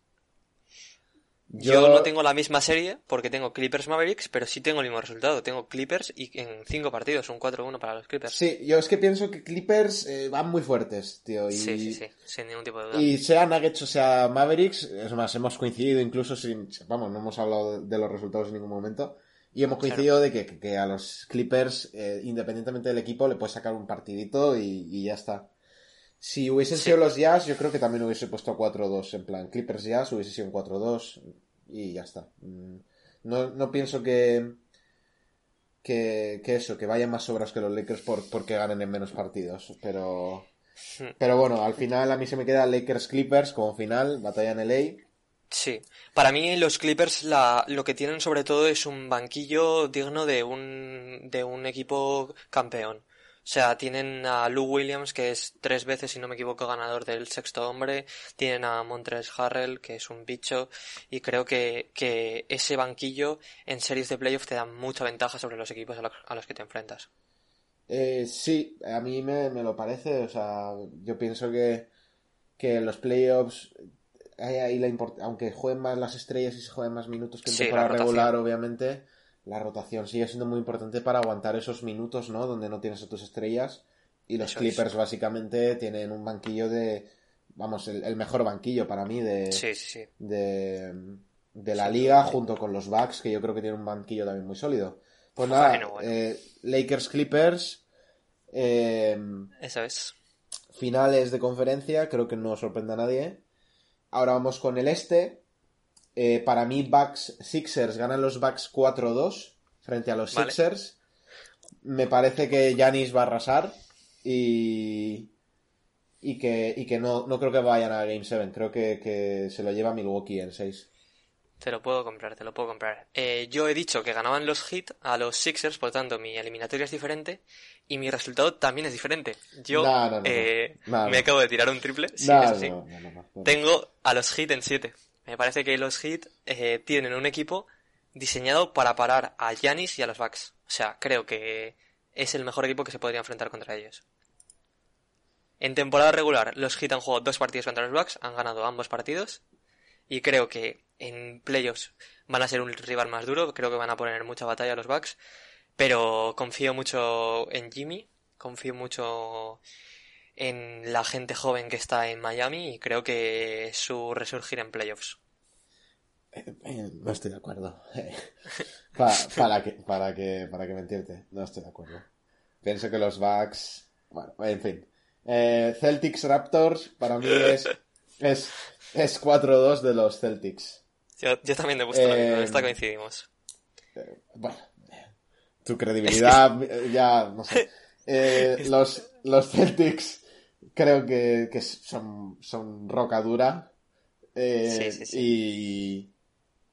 S2: Yo... no tengo la misma serie porque tengo Clippers Mavericks, pero sí tengo el mismo resultado. Tengo Clippers y en 5 partidos, un 4-1 para los Clippers.
S1: Sí, yo es que pienso que Clippers eh, van muy fuertes, tío.
S2: Sí, sí, sí, sin ningún tipo de duda.
S1: Y sea Nuggets o sea Mavericks, es más, hemos coincidido incluso sin. Vamos, no hemos hablado de los resultados en ningún momento. Y hemos coincidido de que, a los Clippers, eh, independientemente del equipo, le puedes sacar un partidito y, ya está. Si hubiesen sido los Jazz, yo creo que también hubiese puesto 4-2. En plan, Clippers Jazz hubiese sido un 4-2 y ya está. Mm, no, no pienso que, que, que, eso, que vayan más sobras que los Lakers por, porque ganen en menos partidos. Pero, pero bueno, al final a mí se me queda Lakers Clippers como final, batalla en LA.
S2: Sí, para mí los Clippers la, lo que tienen sobre todo es un banquillo digno de un, de un equipo campeón. O sea, tienen a Lou Williams, que es tres veces, si no me equivoco, ganador del sexto hombre. Tienen a Montres Harrell, que es un bicho. Y creo que, que ese banquillo en series de playoffs te da mucha ventaja sobre los equipos a los, que te enfrentas.
S1: Eh, sí, a mí me, me, lo parece. O sea, yo pienso que, que los playoffs ahí la aunque jueguen más las estrellas y se jueguen más minutos que en temporada regular, obviamente, la rotación sigue siendo muy importante para aguantar esos minutos, ¿no? Donde no tienes a tus estrellas. Y los Clippers básicamente tienen un banquillo de, vamos, el, mejor banquillo para mí de, de, de la liga junto con los Bucks, que yo creo que tienen un banquillo también muy sólido. Pues nada, eh, Lakers Clippers. Eh,
S2: Eso es.
S1: Finales de conferencia, creo que no sorprende a nadie. Ahora vamos con el este. Eh, para mí, Bucks Sixers ganan los Bucks 4-2 frente a los Sixers. Me parece que Yanis va a arrasar y, y que, y que no, no creo que vayan a Game 7. Creo que, se lo lleva Milwaukee en 6.
S2: Te lo puedo comprar, te lo puedo comprar. Eh, yo he dicho que ganaban los Heat a los Sixers, por lo tanto mi eliminatoria es diferente y mi resultado también es diferente. Yo eh, me acabo de tirar un triple, sí, Tengo a los Heat en 7. Me parece que los Heat eh, tienen un equipo diseñado para parar a Yanis y a los Bucks. O sea, creo que es el mejor equipo que se podría enfrentar contra ellos. En temporada regular, los Heat han jugado dos partidos contra los Bucks, han ganado ambos partidos y creo que en playoffs van a ser un rival más duro, creo que van a poner mucha batalla los Bucks, pero confío mucho en Jimmy, confío mucho en la gente joven que está en Miami y creo que su resurgir en playoffs.
S1: Eh, eh, no estoy de acuerdo. para, que, para, que, para que mentirte, no estoy de acuerdo. Pienso que los Bucks. Bueno, en fin. Eh, Celtics Raptors, para mí es, es es 4-2 de los Celtics.
S2: Yo, también me gusta, eh, esta coincidimos.
S1: Eh, bueno, tu credibilidad ya, no sé. Eh, los, los Celtics creo que, que son, son roca dura. Eh, sí, sí, sí.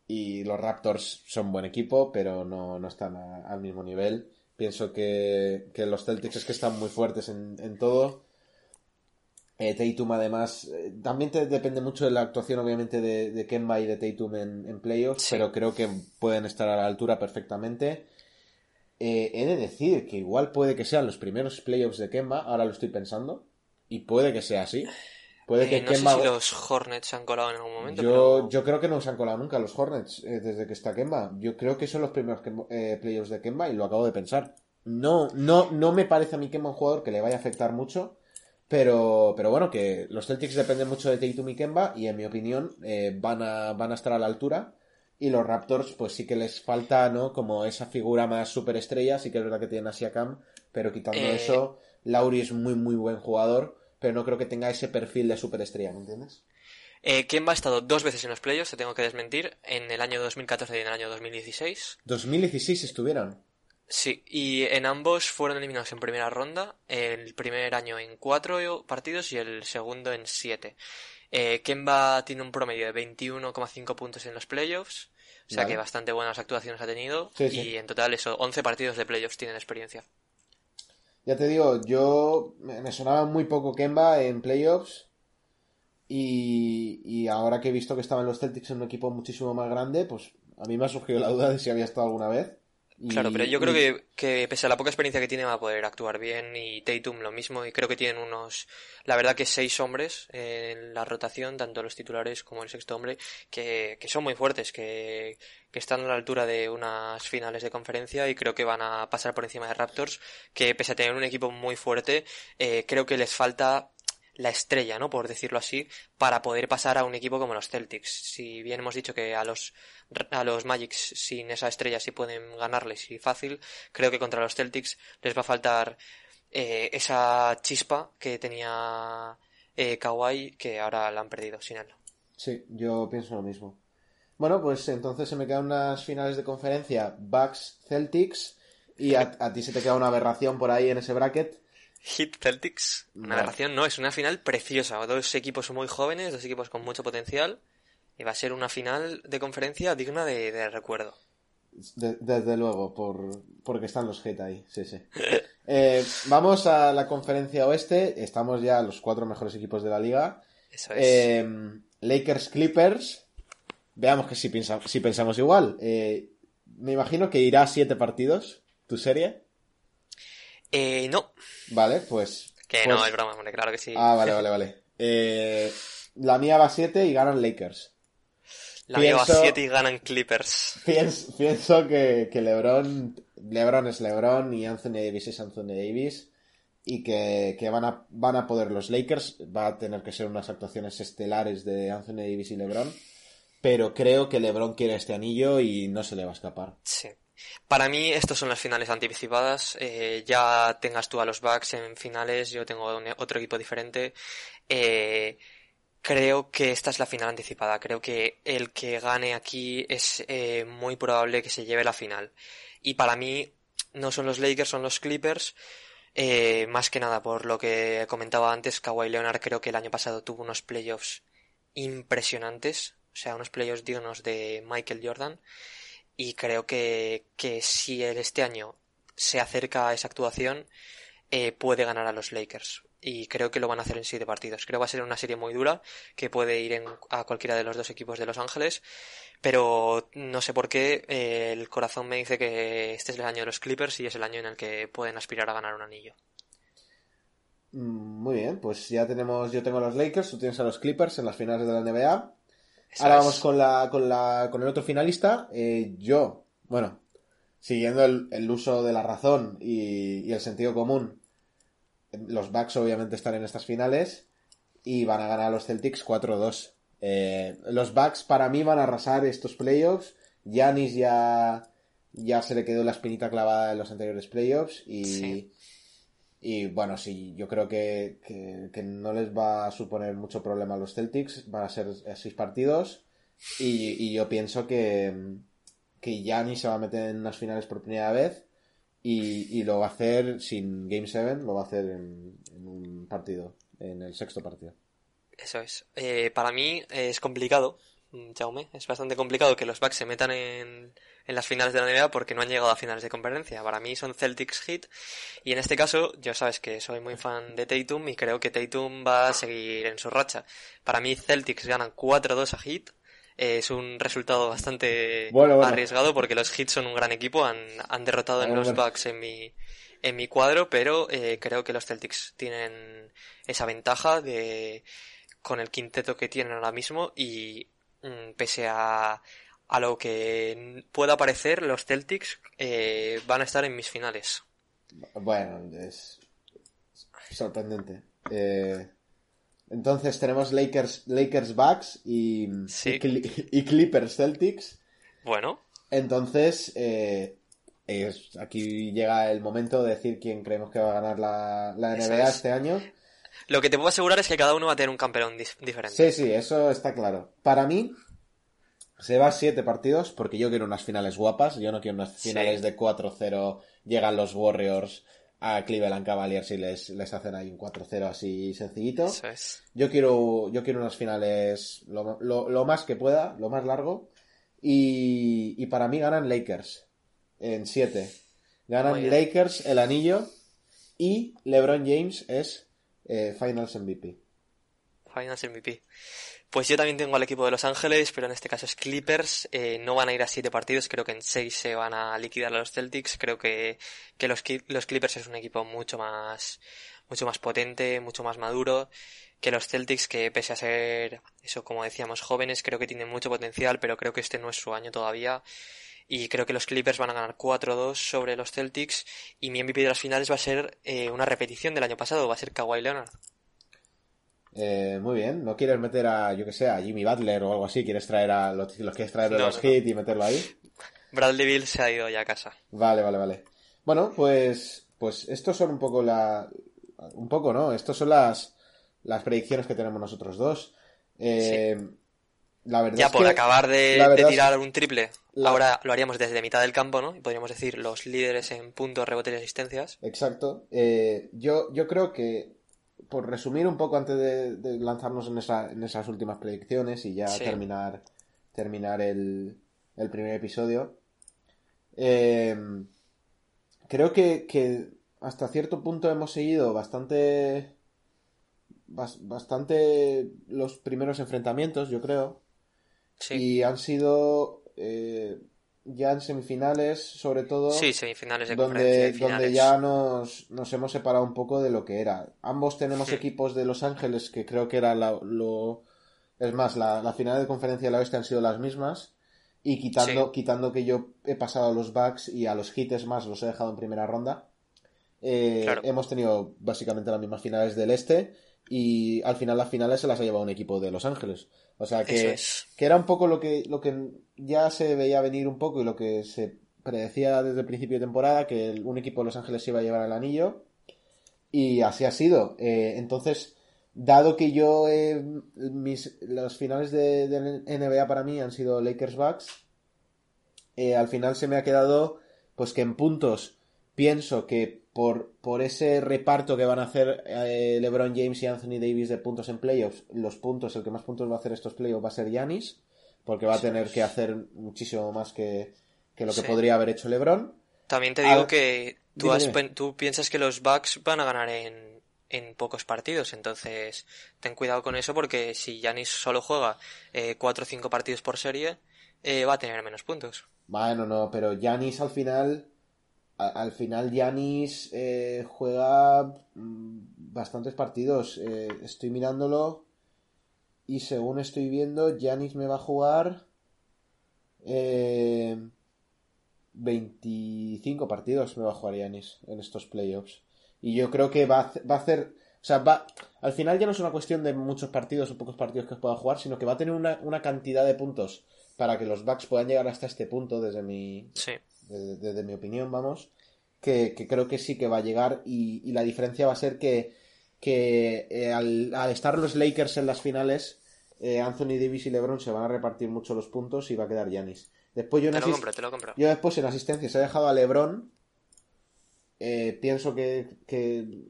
S1: Y, y los Raptors son buen equipo, pero no, no están al mismo nivel. Pienso que, que, los Celtics es que están muy fuertes en, en todo. Eh, Tatum además, eh, también te depende mucho de la actuación obviamente de, de Kemba y de Tatum en, playoffs, pero creo que pueden estar a la altura perfectamente. Eh, he de decir que igual puede que sean los primeros playoffs de Kemba, ahora lo estoy pensando, y puede que sea así. Puede que
S2: no sé si los Hornets se han colado en algún momento.
S1: Yo, yo creo que no se han colado nunca los Hornets desde que está Kemba. Yo creo que son los primeros playoffs de Kemba y lo acabo de pensar. No, no, no me parece a mí Kemba un jugador que le vaya a afectar mucho pero, pero bueno, que los Celtics dependen mucho de Tatum y Kemba y en mi opinión eh, van, a, van a estar a la altura. Y los Raptors, pues sí que les falta, ¿no? Como esa figura más superestrella, sí que es verdad que tienen a Siakam, pero quitando eh. eso, Lauri es muy, muy buen jugador, pero no creo que tenga ese perfil de superestrella, ¿me entiendes?
S2: Eh, Kemba ha estado dos veces en los playoffs, te tengo que desmentir, en el año 2014 y en el año 2016.
S1: 2016 estuvieron.
S2: Sí, y en ambos fueron eliminados en primera ronda, el primer año en cuatro partidos y el segundo en siete. Eh, Kemba tiene un promedio de 21,5 puntos en los playoffs, o sea que bastante buenas actuaciones ha tenido, y en total eso, 11 partidos de playoffs tienen experiencia.
S1: Ya te digo, yo me sonaba muy poco Kemba en playoffs, y, y ahora que he visto que estaban los Celtics en un equipo muchísimo más grande, pues a mí me ha surgido la duda de si había estado alguna vez.
S2: Claro, pero yo creo que, que, pese a la poca experiencia que tiene va a poder actuar bien y Tatum lo mismo. Y creo que tienen unos, la verdad que seis hombres en la rotación, tanto los titulares como el sexto hombre, que, que son muy fuertes, que, que están a la altura de unas finales de conferencia y creo que van a pasar por encima de Raptors, que pese a tener un equipo muy fuerte, eh, creo que les falta la estrella, ¿no? Por decirlo así, para poder pasar a un equipo como los Celtics. Si bien hemos dicho que a los, a los Magics sin esa estrella sí pueden ganarles y fácil, creo que contra los Celtics les va a faltar eh, esa chispa que tenía eh, Kawhi que ahora la han perdido sin él.
S1: Sí, yo pienso lo mismo. Bueno, pues entonces se me quedan unas finales de conferencia Bucks Celtics y a, a ti se te queda una aberración por ahí en ese bracket.
S2: Hit Celtics, una aberración, no, es una final preciosa. Dos equipos muy jóvenes, dos equipos con mucho potencial. Y va a ser una final de conferencia digna de, recuerdo.
S1: desde luego, por, porque están los Hit ahí, sí, sí. Eh, vamos a la conferencia oeste. Estamos ya los cuatro mejores equipos de la liga.
S2: Eso es. Eh,
S1: Lakers Clippers. Veamos que si, si pensamos igual. Eh, me imagino que irá a siete partidos tu serie.
S2: Eh, no.
S1: Vale, pues.
S2: Que no, es pues broma, claro que sí.
S1: Ah, vale, vale, vale. Eh, la mía va a 7 y ganan Lakers.
S2: La mía va a 7 y ganan Clippers.
S1: Pienso, que, que, LeBron, LeBron es LeBron y Anthony Davis es Anthony Davis y que, que, van, a, van a poder los Lakers. Va a tener que ser unas actuaciones estelares de Anthony Davis y LeBron. Pero creo que LeBron quiere este anillo y no se le va a escapar.
S2: Sí. Para mí, estos son las finales anticipadas. Eh, ya tengas tú a los Bucks en finales, yo tengo otro equipo diferente. Eh, creo que esta es la final anticipada. Creo que el que gane aquí es eh, muy probable que se lleve la final. Y para mí, no son los Lakers, son los Clippers. más que nada por lo que comentaba antes, Kawhi Leonard creo que el año pasado tuvo unos playoffs impresionantes. O sea, unos playoffs dignos de Michael Jordan y creo que, que si este año se acerca a esa actuación, eh, puede ganar a los Lakers. Y creo que lo van a hacer en siete partidos. Creo que va a ser una serie muy dura, que puede ir en, a cualquiera de los dos equipos de Los Ángeles. Pero no sé por qué eh, el corazón me dice que este es el año de los Clippers y es el año en el que pueden aspirar a ganar un anillo.
S1: Mm, muy bien, pues ya tenemos, yo tengo a los Lakers, tú tienes a los Clippers en las finales de la NBA. Ahora vamos con, la, con, la, con el otro finalista. Eh, yo, bueno, siguiendo el, uso de la razón y, el sentido común, los Bucks obviamente están en estas finales y van a ganar a los Celtics 4-2. Eh, los Bucks para mí van a arrasar estos playoffs. Giannis ya, ya se le quedó la espinita clavada en los anteriores playoffs y, y bueno, sí, yo creo que, no les va a suponer mucho problema a los Celtics. Van a ser seis partidos. Y, yo pienso que, que Gianni se va a meter en unas finales por primera vez. Y, lo va a hacer sin Game 7, lo va a hacer en, un partido, en el sexto partido.
S2: Eso es. Eh, para mí es complicado, Jaume. Es bastante complicado que los Bucks se metan en en las finales de la NBA porque no han llegado a finales de conferencia. Para mí son Celtics Heat y en este caso yo sabes que soy muy fan de Tatum y creo que Tatum va a seguir en su racha. Para mí Celtics ganan 4-2 a Heat. Es un resultado bastante arriesgado porque los Heat son un gran equipo, han, han derrotado en los Bucks en mi, en mi cuadro, pero eh, creo que los Celtics tienen esa ventaja de con el quinteto que tienen ahora mismo y mm, pese a a lo que pueda parecer, los Celtics eh, van a estar en mis finales.
S1: Bueno, es sorprendente. Eh, entonces tenemos Lakers, Lakers Bucks y, y, Clippers Celtics.
S2: Bueno.
S1: Entonces, eh, aquí llega el momento de decir quién creemos que va a ganar la, NBA este año.
S2: Lo que te puedo asegurar es que cada uno va a tener un campeón diferente.
S1: Sí, sí, eso está claro. Para mí, se va a siete partidos porque yo quiero unas finales guapas. Yo no quiero unas finales de 4-0. Llegan los Warriors a Cleveland Cavaliers y les, les hacen ahí un 4-0 así sencillito. Yo quiero, yo quiero unas finales lo, lo, más que pueda, lo más largo. Y, y para mí ganan Lakers en 7. Ganan Lakers el anillo y LeBron James es eh, Finals MVP.
S2: Finals MVP. Pues yo también tengo al equipo de Los Ángeles, pero en este caso es Clippers. Eh, no van a ir a siete partidos, creo que en seis se van a liquidar a los Celtics. Creo que, que los, Clippers es un equipo mucho más, mucho más potente, mucho más maduro que los Celtics, que pese a ser, eso como decíamos, jóvenes, creo que tienen mucho potencial, pero creo que este no es su año todavía. Y creo que los Clippers van a ganar 4-2 sobre los Celtics. Y mi MVP de las finales va a ser eh, una repetición del año pasado, va a ser Kawhi Leonard.
S1: Eh, muy bien, ¿no quieres meter a, yo que sé, a Jimmy Butler o algo así? ¿Quieres traer a los, los quieres traer de los hits y meterlo ahí?
S2: Bradley Bill se ha ido ya a casa.
S1: Vale, vale, vale. Bueno, pues, pues estos son un poco la, un poco, ¿no? Estos son las, las predicciones que tenemos nosotros dos. Eh, la verdad
S2: ya por acabar de, tirar un triple, ahora lo haríamos desde mitad del campo, ¿no? Y podríamos decir los líderes en puntos, rebotes y asistencias.
S1: Exacto. Eh, yo, yo creo que por resumir un poco antes de, lanzarnos en, esa, en, esas últimas predicciones y ya terminar, terminar el, el primer episodio, eh, creo que, hasta cierto punto hemos seguido bastante, bastante los primeros enfrentamientos, yo creo. Y han sido eh, ya en semifinales, sobre todo.
S2: Sí, semifinales de
S1: donde, donde ya nos, nos, hemos separado un poco de lo que era. Ambos tenemos equipos de Los Ángeles que creo que era lo. Es más, la, la, final de conferencia de la oeste han sido las mismas. Y quitando, quitando que yo he pasado a los Bucks y a los Hits más los he dejado en primera ronda. Eh, hemos tenido básicamente las mismas finales del este. Y al final las finales se las ha llevado un equipo de Los Ángeles. O sea que, que era un poco lo que, lo que ya se veía venir un poco y lo que se predecía desde el principio de temporada, que un equipo de Los Ángeles iba a llevar el anillo. Y así ha sido. Eh, entonces, dado que yo, mis, los finales de, NBA para mí han sido Lakers Bucks, eh, al final se me ha quedado, pues que en puntos pienso que por, por ese reparto que van a hacer eh, LeBron James y Anthony Davis de puntos en playoffs, los puntos, el que más puntos va a hacer estos playoffs va a ser Giannis, porque va a tener que hacer muchísimo más que, lo que podría haber hecho LeBron.
S2: También te digo que tú, tú piensas que los Bucks van a ganar en, en pocos partidos, entonces ten cuidado con eso porque si Giannis solo juega eh, 4 o 5 partidos por serie, eh, va a tener menos puntos.
S1: Bueno, no, pero Giannis al final al final Yanis eh, juega mm, bastantes partidos. Eh, estoy mirándolo y según estoy viendo, Yanis me va a jugar 25 eh, partidos me va a jugar Yanis en estos playoffs. Y yo creo que va a, va a hacer... O sea, va, al final ya no es una cuestión de muchos partidos o pocos partidos que pueda jugar, sino que va a tener una, una cantidad de puntos para que los Bucks puedan llegar hasta este punto desde mi,
S2: sí
S1: desde, mi opinión, vamos, que, creo que sí que va a llegar y, la diferencia va a ser que, que eh, al, estar los Lakers en las finales, eh, Anthony Davis y LeBron se van a repartir mucho los puntos y va a quedar Giannis. Después yo,
S2: te lo compro, te lo compro.
S1: yo después en asistencia se ha dejado a LeBron. Eh, pienso que,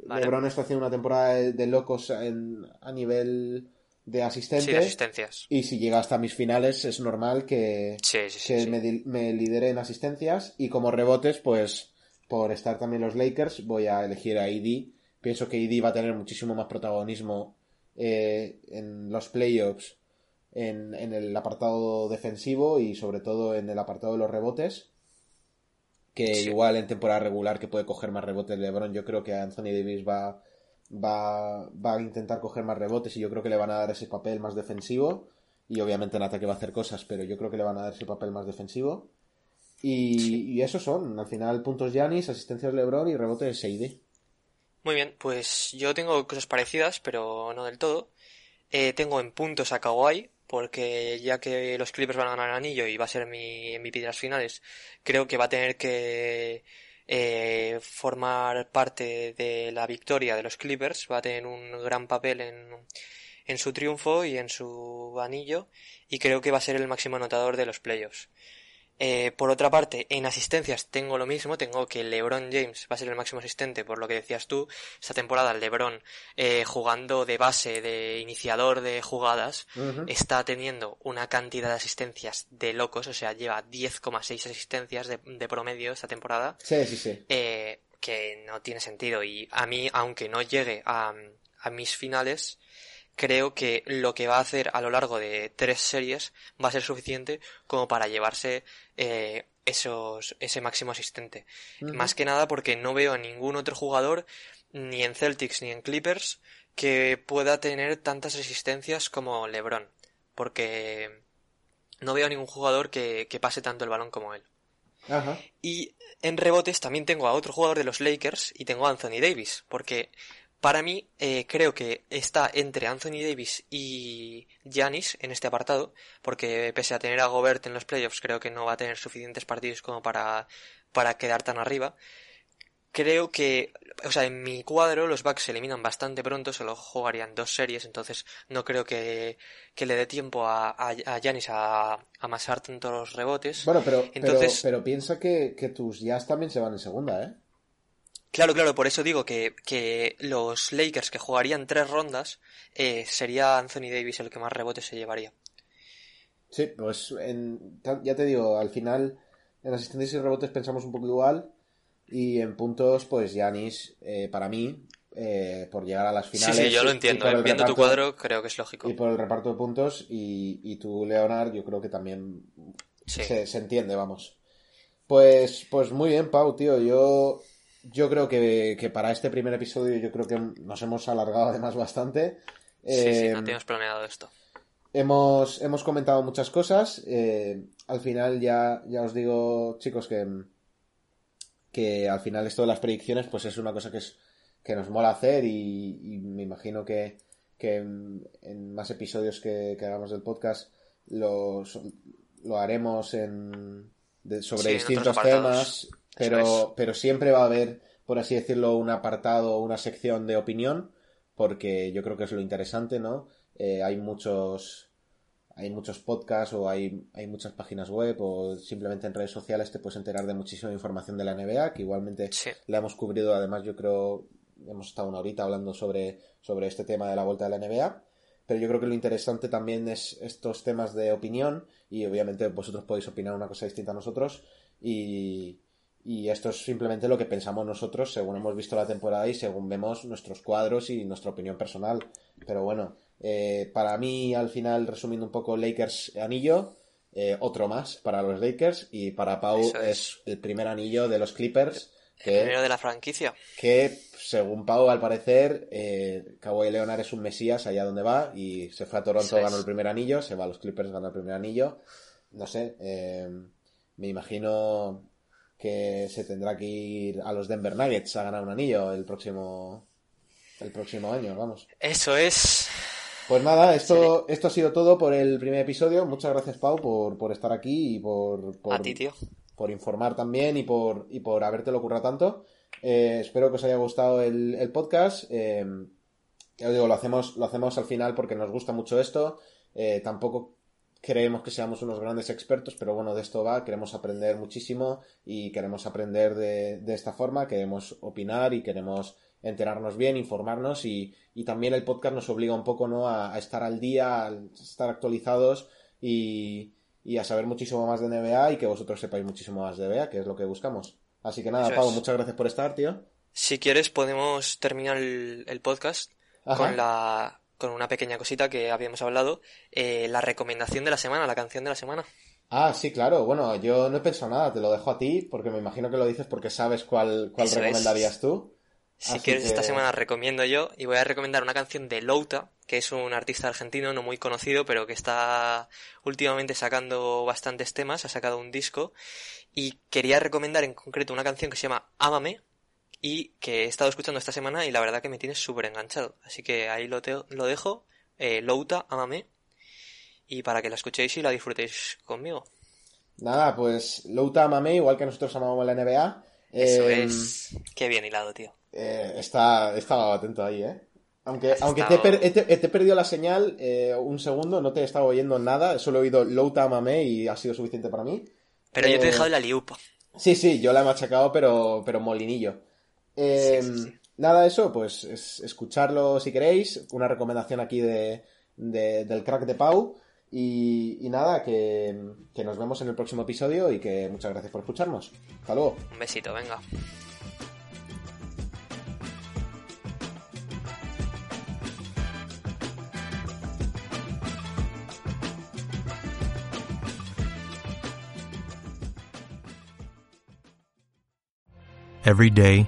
S1: LeBron está haciendo una temporada de, locos a nivel de asistentes.
S2: asistencias.
S1: Y si llega hasta mis finales, es normal que, me, lidere en asistencias. Y como rebotes, pues por estar también los Lakers, voy a elegir a ID. Pienso que ID va a tener muchísimo más protagonismo eh, en los playoffs, en, en el apartado defensivo y sobre todo en el apartado de los rebotes. Que igual en temporada regular que puede coger más rebotes LeBron, yo creo que Anthony Davis va va, va a intentar coger más rebotes y yo creo que le van a dar ese papel más defensivo. Y obviamente en ataque va a hacer cosas, pero yo creo que le van a dar ese papel más defensivo. Y, esos son, al final, puntos Yanis, asistencias LeBron y rebotes Seide.
S2: Muy bien, pues yo tengo cosas parecidas, pero no del todo. Eh, tengo en puntos a Kawhi, porque ya que los Clippers van a ganar el anillo y va a ser mi MVP de las finales, creo que va a tener que eh, formar parte de la victoria de los Clippers, va a tener un gran papel en, en su triunfo y en su anillo y creo que va a ser el máximo anotador de los playoffs. Eh, por otra parte, en asistencias tengo lo mismo, tengo que LeBron James va a ser el máximo asistente, por lo que decías tú, esta temporada LeBron eh, jugando de base, de iniciador de jugadas, está teniendo una cantidad de asistencias de locos, o sea, lleva 10,6 asistencias de, promedio esta temporada.
S1: Sí, sí, sí.
S2: Eh, que no tiene sentido y a mí, aunque no llegue a, a mis finales, creo que lo que va a hacer a lo largo de tres series va a ser suficiente como para llevarse eh, esos, ese máximo asistente. Más que nada porque no veo a ningún otro jugador, ni en Celtics ni en Clippers, que pueda tener tantas asistencias como LeBron. Porque no veo a ningún jugador que, que pase tanto el balón como él. Y en rebotes también tengo a otro jugador de los Lakers y tengo a Anthony Davis, porque para mí, eh, creo que está entre Anthony Davis y Giannis en este apartado, porque pese a tener a Gobert en los playoffs, creo que no va a tener suficientes partidos como para, para quedar tan arriba. Creo que, o sea, en mi cuadro los Bucks se eliminan bastante pronto, solo jugarían dos series, entonces no creo que, que le dé tiempo a, a, Giannis a, amasar tantos rebotes.
S1: Bueno, pero, entonces, pero, piensa que, que tus Jazz también se van en segunda, ¿eh?
S2: Claro, claro, por eso digo que, que los Lakers que jugarían tres rondas, eh, sería Anthony Davis el que más rebotes se llevaría.
S1: Sí, pues ya te digo, al final en asistencias y rebotes pensamos un poco igual y en puntos, pues Yanis, eh, para mí, eh, por llegar a las finales.
S2: Sí, sí, yo lo entiendo. Viendo tu cuadro, creo que es lógico.
S1: Y por el reparto de puntos, y, y tú, Leonard, yo creo que también se, se, entiende, vamos. Pues, pues muy bien, Pau, tío. Yo yo creo que, para este primer episodio yo creo que nos hemos alargado además bastante.
S2: Sí, sí, no em, teníamos planeado esto.
S1: Hemos, hemos comentado muchas cosas. Eh, al final ya, ya os digo, chicos, que, que al final esto de las predicciones pues es una cosa que, es, que nos mola hacer y, me imagino que, que en, más episodios que, hagamos del podcast lo, lo haremos en, sobre distintos temas pero, pero siempre va a haber, por así decirlo, un apartado, una sección de opinión, porque yo creo que es lo interesante, ¿no? Eh, hay muchos hay muchos podcasts o hay, hay muchas páginas web o simplemente en redes sociales te puedes enterar de muchísima información de la NBA, que igualmente la hemos cubrido, además yo creo, hemos estado una horita hablando sobre, sobre este tema de la vuelta de la NBA, pero yo creo que lo interesante también es estos temas de opinión y obviamente vosotros podéis opinar una cosa distinta a nosotros y, y esto es simplemente lo que pensamos nosotros según hemos visto la temporada y según vemos nuestros cuadros y nuestra opinión personal. Pero bueno, eh, para mí, al final, resumiendo un poco, Lakers anillo, eh, otro más para los Lakers y para Pau es. el primer anillo de los Clippers.
S2: Que, el primero de la franquicia.
S1: Que, según Pau, al parecer, eh, Kawhi Leonard es un mesías allá donde va y se fue a Toronto, ganó el primer anillo, se va a los Clippers, ganó el primer anillo. No sé, eh, me imagino que se tendrá que ir a los Denver Nuggets a ganar un anillo el próximo el próximo año, vamos.
S2: Eso es.
S1: Pues nada, esto, esto ha sido todo por el primer episodio. Muchas gracias, Pau, por, por estar aquí y por, por,
S2: a ti, tío.
S1: por informar también y por, y por haberte ocurrido tanto. Eh, espero que os haya gustado el, podcast. Eh, ya os digo, lo hacemos, lo hacemos al final porque nos gusta mucho esto. Eh, tampoco creemos que seamos unos grandes expertos, pero bueno, de esto va, queremos aprender muchísimo y queremos aprender de, de esta forma, queremos opinar y queremos enterarnos bien, informarnos y, y también el podcast nos obliga un poco ¿no? a, estar al día, a estar actualizados y, y, a saber muchísimo más de NBA y que vosotros sepáis muchísimo más de NBA, que es lo que buscamos. Así que nada, Pablo, muchas gracias por estar, tío.
S2: Si quieres, podemos terminar el, el podcast con la con una pequeña cosita que habíamos hablado, eh, la recomendación de la semana, la canción de la semana.
S1: Ah, sí, claro. Bueno, yo no he pensado nada, te lo dejo a ti, porque me imagino que lo dices porque sabes cuál, cuál recomendarías tú.
S2: Si quieres, esta semana recomiendo yo y voy a recomendar una canción de Louta, que es un artista argentino no muy conocido, pero que está últimamente sacando bastantes temas, ha sacado un disco y quería recomendar en concreto una canción que se llama Ámame, y que he estado escuchando esta semana y la verdad que me tiene súper enganchado. Así que ahí lo, lo dejo. Eh, Louta, amame. Y para que la escuchéis y la disfrutéis conmigo.
S1: Nada, pues Louta, amame, igual que nosotros amamos la NBA.
S2: Eso em, es. Qué bien hilado, tío.
S1: Eh, está, estaba atento ahí, ¿eh? Aunque, aunque te, he perdido la señal eh, un segundo, no te he estado oyendo nada, solo he oído Louta Mame y ha sido suficiente para mí.
S2: Pero yo te he eh, dejado la liupa.
S1: Sí, sí, yo la he machacado, pero, pero molinillo. Em, nada, eso, pues escucharlo si queréis. Una recomendación aquí de, del crack de Pau. Y, nada, que, que nos vemos en el próximo episodio y que muchas gracias por escucharnos. Hasta luego.
S2: Un besito, venga.
S3: Every day,